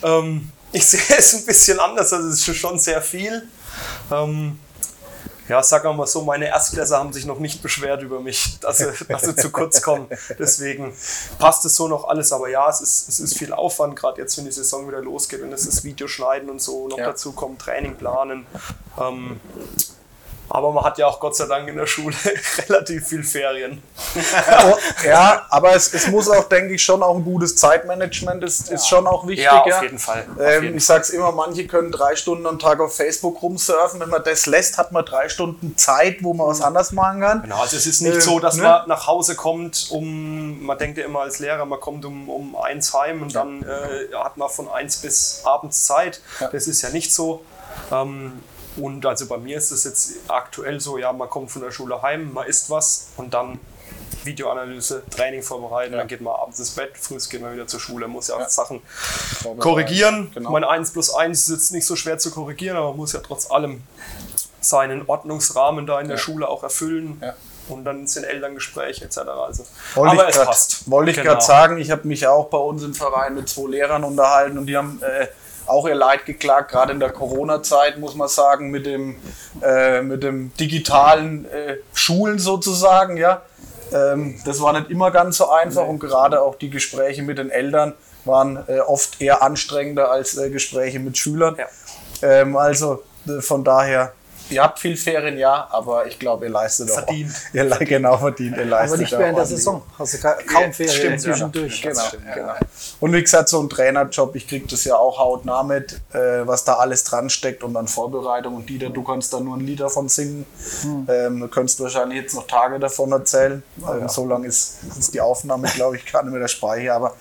Ähm, ich sehe es ein bisschen anders, also es ist schon sehr viel. Ähm, ja, sagen wir mal so, meine Erstklässler haben sich noch nicht beschwert über mich, dass sie, dass sie zu kurz kommen. Deswegen passt es so noch alles. Aber ja, es ist, es ist viel Aufwand, gerade jetzt, wenn die Saison wieder losgeht und es ist Videoschneiden und so noch
Ja.
dazu kommt, Training planen. Ähm, Aber man hat ja auch Gott sei Dank in der Schule relativ viel Ferien.
Ja, aber es, es muss auch, denke ich, schon auch ein gutes Zeitmanagement ist, ist schon auch wichtig.
Ja, auf jeden Fall. Auf
Ähm,
jeden
ich sag's immer, manche können drei Stunden am Tag auf Facebook rumsurfen. Wenn man das lässt, hat man drei Stunden Zeit, wo man was anderes machen kann.
Genau, also es ist nicht
Äh,
so, dass
ne?
man nach Hause kommt, um, man denkt ja immer als Lehrer, man kommt um, um eins heim und dann äh, hat man von eins bis abends Zeit. Das ist ja nicht so. Ähm, und also bei mir ist es jetzt aktuell so, ja, man kommt von der Schule heim, man isst was und dann Videoanalyse, Training vorbereiten, dann geht man abends ins Bett, früh geht man wieder zur Schule, muss ja auch Sachen korrigieren.
Genau.
Mein 1 plus 1 ist jetzt nicht so schwer zu korrigieren, aber man muss ja trotz allem seinen Ordnungsrahmen da in der Schule auch erfüllen.
Ja.
Und dann sind Elterngespräche etc. Also,
Wollte
aber
ich
es
grad-
passt.
Wollte ich
Genau.
gerade sagen, ich habe mich auch bei uns im Verein mit zwei Lehrern unterhalten und die haben äh, auch ihr Leid geklagt, gerade in der Corona-Zeit, muss man sagen, mit dem, äh, mit dem digitalen äh, Schulen sozusagen, ja. Ähm, das war nicht immer ganz so einfach und gerade auch die Gespräche mit den Eltern waren äh, oft eher anstrengender als äh, Gespräche mit Schülern.
Ja.
Ähm, also äh, von daher, ihr habt viel Ferien, ja, aber ich glaube, ihr leistet
Verdient.
auch. Ihr le- genau verdient. Ihr leistet
Aber nicht
auch
während der. Saison. Hast du ka- kaum Ferien
Stimmt,
zwischendurch.
Genau, genau. Und wie gesagt, so ein Trainerjob, ich krieg das ja auch hautnah mit, äh, was da alles dran steckt und dann Vorbereitung. Und Dieter, du kannst da nur ein Lied davon singen. Ähm, du könntest wahrscheinlich jetzt noch Tage davon erzählen. Ähm, So lange ist, ist die Aufnahme, glaube ich, gar nicht mehr der Speicher, aber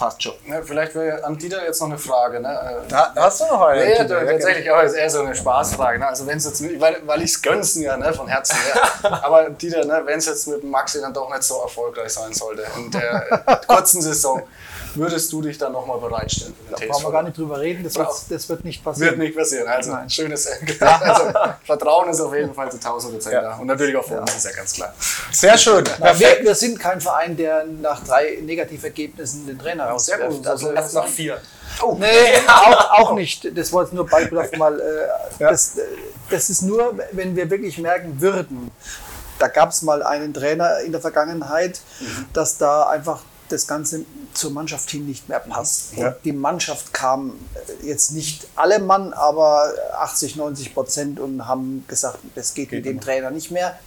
passt schon.
Ja, vielleicht wäre an Dieter jetzt noch eine Frage. Ne?
Ha- Hast du noch eine?
Nee,
Dieter? Ja,
tatsächlich auch ist eher so eine Spaßfrage. Ne? Also wenn es jetzt, weil, weil ich es gönn's ihn ja ne, von Herzen her. Aber Dieter, ne, wenn es jetzt mit Maxi dann doch nicht so erfolgreich sein sollte in der kurzen Saison, würdest du dich dann nochmal bereitstellen für den
Da brauchen wir gar nicht drüber reden, das wird,
Brauch-
das wird nicht passieren.
Wird nicht passieren. Also schönes also, Vertrauen ist auf jeden Fall zu 1000 Prozent da. Und natürlich auch für uns ist ja ganz klar.
Sehr schön.
Aber wir, wir sind kein Verein, der nach drei Negativergebnissen den Trainer
Sehr
rauswirft.
gut.
Also,
Erst nach vier.
nee, auch, auch nicht. Das war jetzt nur beispielhaft mal. Äh, das, äh, das ist nur, wenn wir wirklich merken würden, da gab es mal einen Trainer in der Vergangenheit, dass da einfach das Ganze zur Mannschaft hin nicht mehr passt. Und
Ja.
die Mannschaft kam äh, jetzt nicht alle Mann, aber 80, 90 Prozent und haben gesagt, das geht, mit dem Trainer nicht mehr.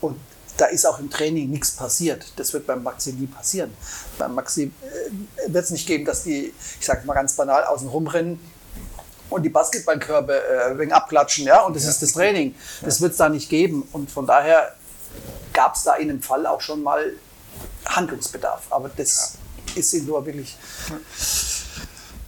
Und da ist auch im Training nichts passiert. Das wird beim Maxi nie passieren. Beim Maxi äh, wird es nicht geben, dass die, ich sage mal ganz banal, außen rumrennen und die Basketballkörbe äh, wegen abklatschen, ja, und das ist das Training. Das wird es da nicht geben. Und von daher gab es da in dem Fall auch schon mal Handlungsbedarf. Aber das ist ihm nur wirklich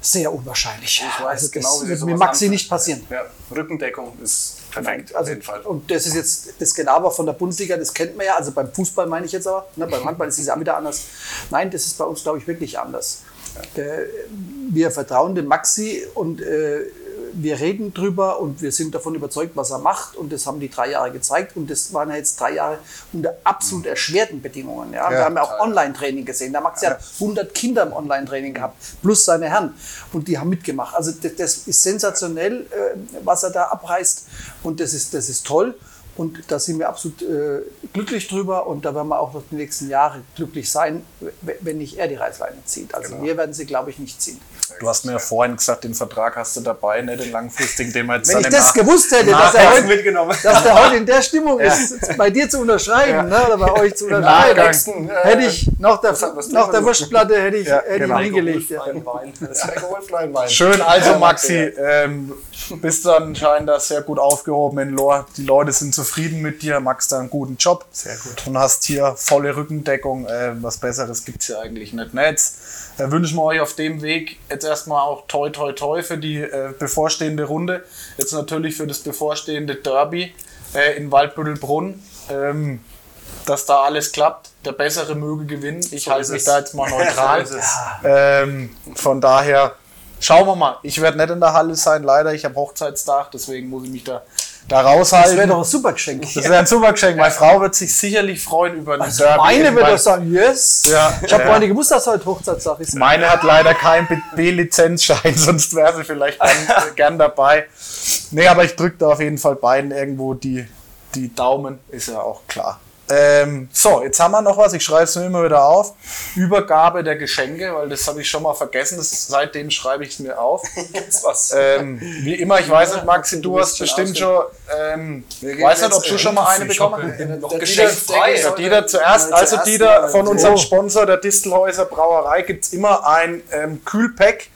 sehr unwahrscheinlich.
Ich weiß
also das
genau, wie
mit Maxi
anfängt.
nicht passieren.
Ja, Rückendeckung ist perfekt, auf
Also,
jeden Fall.
und das ist jetzt das Gelaber von der Bundesliga, das kennt man ja. Also beim Fußball meine ich jetzt aber, ne, beim Handball ist es ja wieder anders. Nein, das ist bei uns, glaube ich, wirklich anders. Äh, wir vertrauen dem Maxi und äh, wir reden drüber und wir sind davon überzeugt, was er macht. Und das haben die drei Jahre gezeigt. Und das waren ja jetzt drei Jahre unter absolut erschwerten Bedingungen. Ja? wir haben ja auch Online-Training gesehen. Der Maxi hat 100 Kinder im Online-Training gehabt, plus seine Herren. Und die haben mitgemacht. Also das, das ist sensationell, äh, was er da abreißt. Und das ist, das ist toll. Und da sind wir absolut äh, glücklich drüber. Und da werden wir auch noch die nächsten Jahre glücklich sein, wenn nicht er die Reißleine zieht. Also wir werden sie, glaube ich, nicht ziehen.
Du hast mir ja vorhin gesagt, den Vertrag hast du dabei, ne, den langfristigen, den wir jetzt
Wenn ich das
Nach-
gewusst hätte, dass er, heute,
mitgenommen.
dass der heute in der Stimmung ist, bei dir zu unterschreiben ne, oder bei euch zu unterschreiben,
Nachgang, äh,
hätte ich nach der, nach der? Wurstplatte hätte ich,
Ja,
hätte
genau.
ich hingelegt. Ja.
Schön, also
Ja,
Maxi,
ja.
ähm, bist du anscheinend da sehr gut aufgehoben in Lohr. Die Leute sind zufrieden mit dir, machst da einen guten Job. Sehr gut. Und hast hier volle Rückendeckung. Äh, was Besseres gibt es ja eigentlich nicht. Ne, jetzt äh, wünschen wir euch auf dem Weg jetzt erstmal auch toi toi toi für die äh, bevorstehende Runde. Jetzt natürlich für das bevorstehende Derby äh, in Waldbüttelbrunn. Ähm, dass da alles klappt, der Bessere möge gewinnen. Ich
So
halte mich
es.
da jetzt mal neutral.
So.
Ähm, von daher schauen wir mal. Ich werde nicht in der Halle sein, leider. Ich habe Hochzeitstag, deswegen muss ich mich da, da
Das wäre
raushalten.
doch ein super Geschenk.
Das wäre ein super Geschenk. Meine Frau wird sich sicherlich freuen über ein
Also
Derby.
meine
in
wird doch sagen, yes.
Ja,
ich habe
ja.
nicht gewusst, dass heute Hochzeitstag ist.
Meine hat leider keinen B-Lizenzschein, sonst wäre sie vielleicht gern, gern dabei. Nee, aber ich drücke da auf jeden Fall beiden irgendwo die, die Daumen, ist ja auch klar. Ähm, so, jetzt haben wir noch was, ich schreibe es mir immer wieder auf. Übergabe der Geschenke, weil das habe ich schon mal vergessen, das, seitdem schreibe ich es mir auf. Ähm, wie immer, ich weiß nicht, Maxi, du hast bestimmt schon, ähm, weiß nicht, ob du schon mal eine bekommen hast.
geschenkfrei.
Dieter-
Der Dieter zuerst, also Dieter von unserem
Oh.
Sponsor, der Distelhäuser Brauerei, gibt es immer ein ähm, Kühlpack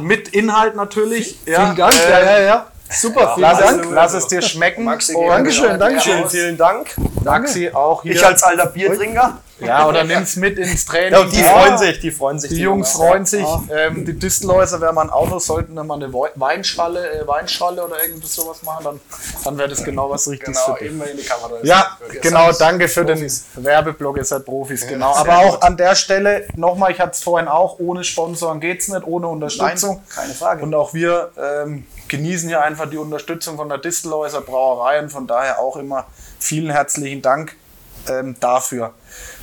mit Inhalt natürlich. Ja,
Vielen Dank.
äh,
ja, ja, ja. Super, vielen
Lass,
Dank.
es, lass es dir schmecken.
Maxi,
Und
Dankeschön, Dankeschön.
Ja,
Vielen Dank.
Maxi auch hier.
Ich als alter Biertrinker.
ja, oder nimm's mit ins Training.
Ja, die
Ja.
freuen sich, die freuen sich.
Die Jungs freuen sich. Ähm, die Distelhäuser, wenn man ein Auto sollten, wenn man eine Wei- Weinschale, äh, Weinschale oder irgendwas sowas machen, dann, dann wäre das genau was Richtiges
Genau,
für dich.
eben in die Kamera.
Ja, genau, danke für
Profis.
den Werbeblock, ihr seid Profis, genau. Aber auch
gut.
an der Stelle nochmal, ich hatte es vorhin auch, ohne Sponsoren geht's nicht, ohne Unterstützung.
keine Frage.
Und auch wir ähm, genießen hier einfach die Unterstützung von der Distelhäuser Brauerei und von daher auch immer vielen herzlichen Dank ähm, dafür.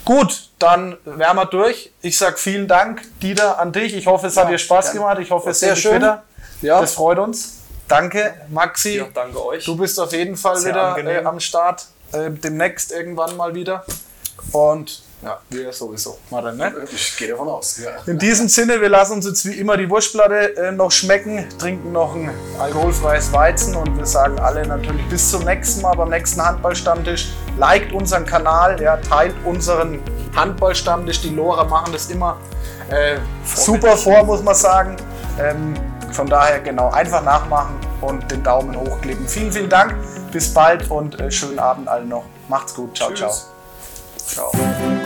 Gut, dann wären wir durch. Ich sag vielen Dank, Dieter, an dich. Ich hoffe, es hat dir Spaß gemacht. Ich hoffe, es
Sehr
sehr
schön.
wieder.
Ja.
Das freut uns. Danke, Maxi.
Ja, danke euch.
Du bist auf jeden Fall
Sehr
wieder äh, am Start. Äh, demnächst irgendwann mal wieder. Und ja, wir sowieso. Dann, ne?
Ich gehe davon aus. Ja.
In diesem Sinne, wir lassen uns jetzt wie immer die Wurstplatte äh, noch schmecken, trinken noch ein alkoholfreies Weizen und wir sagen alle natürlich bis zum nächsten Mal beim nächsten Handballstammtisch. Liked unseren Kanal, ja, teilt unseren Handballstammtisch. Die Lora machen das immer äh, super vor, muss man sagen. Ähm, von daher genau, einfach nachmachen und den Daumen hochklicken. Vielen, vielen Dank, bis bald und äh, schönen Abend allen noch. Macht's gut, ciao,
Tschüss.
ciao. Ciao.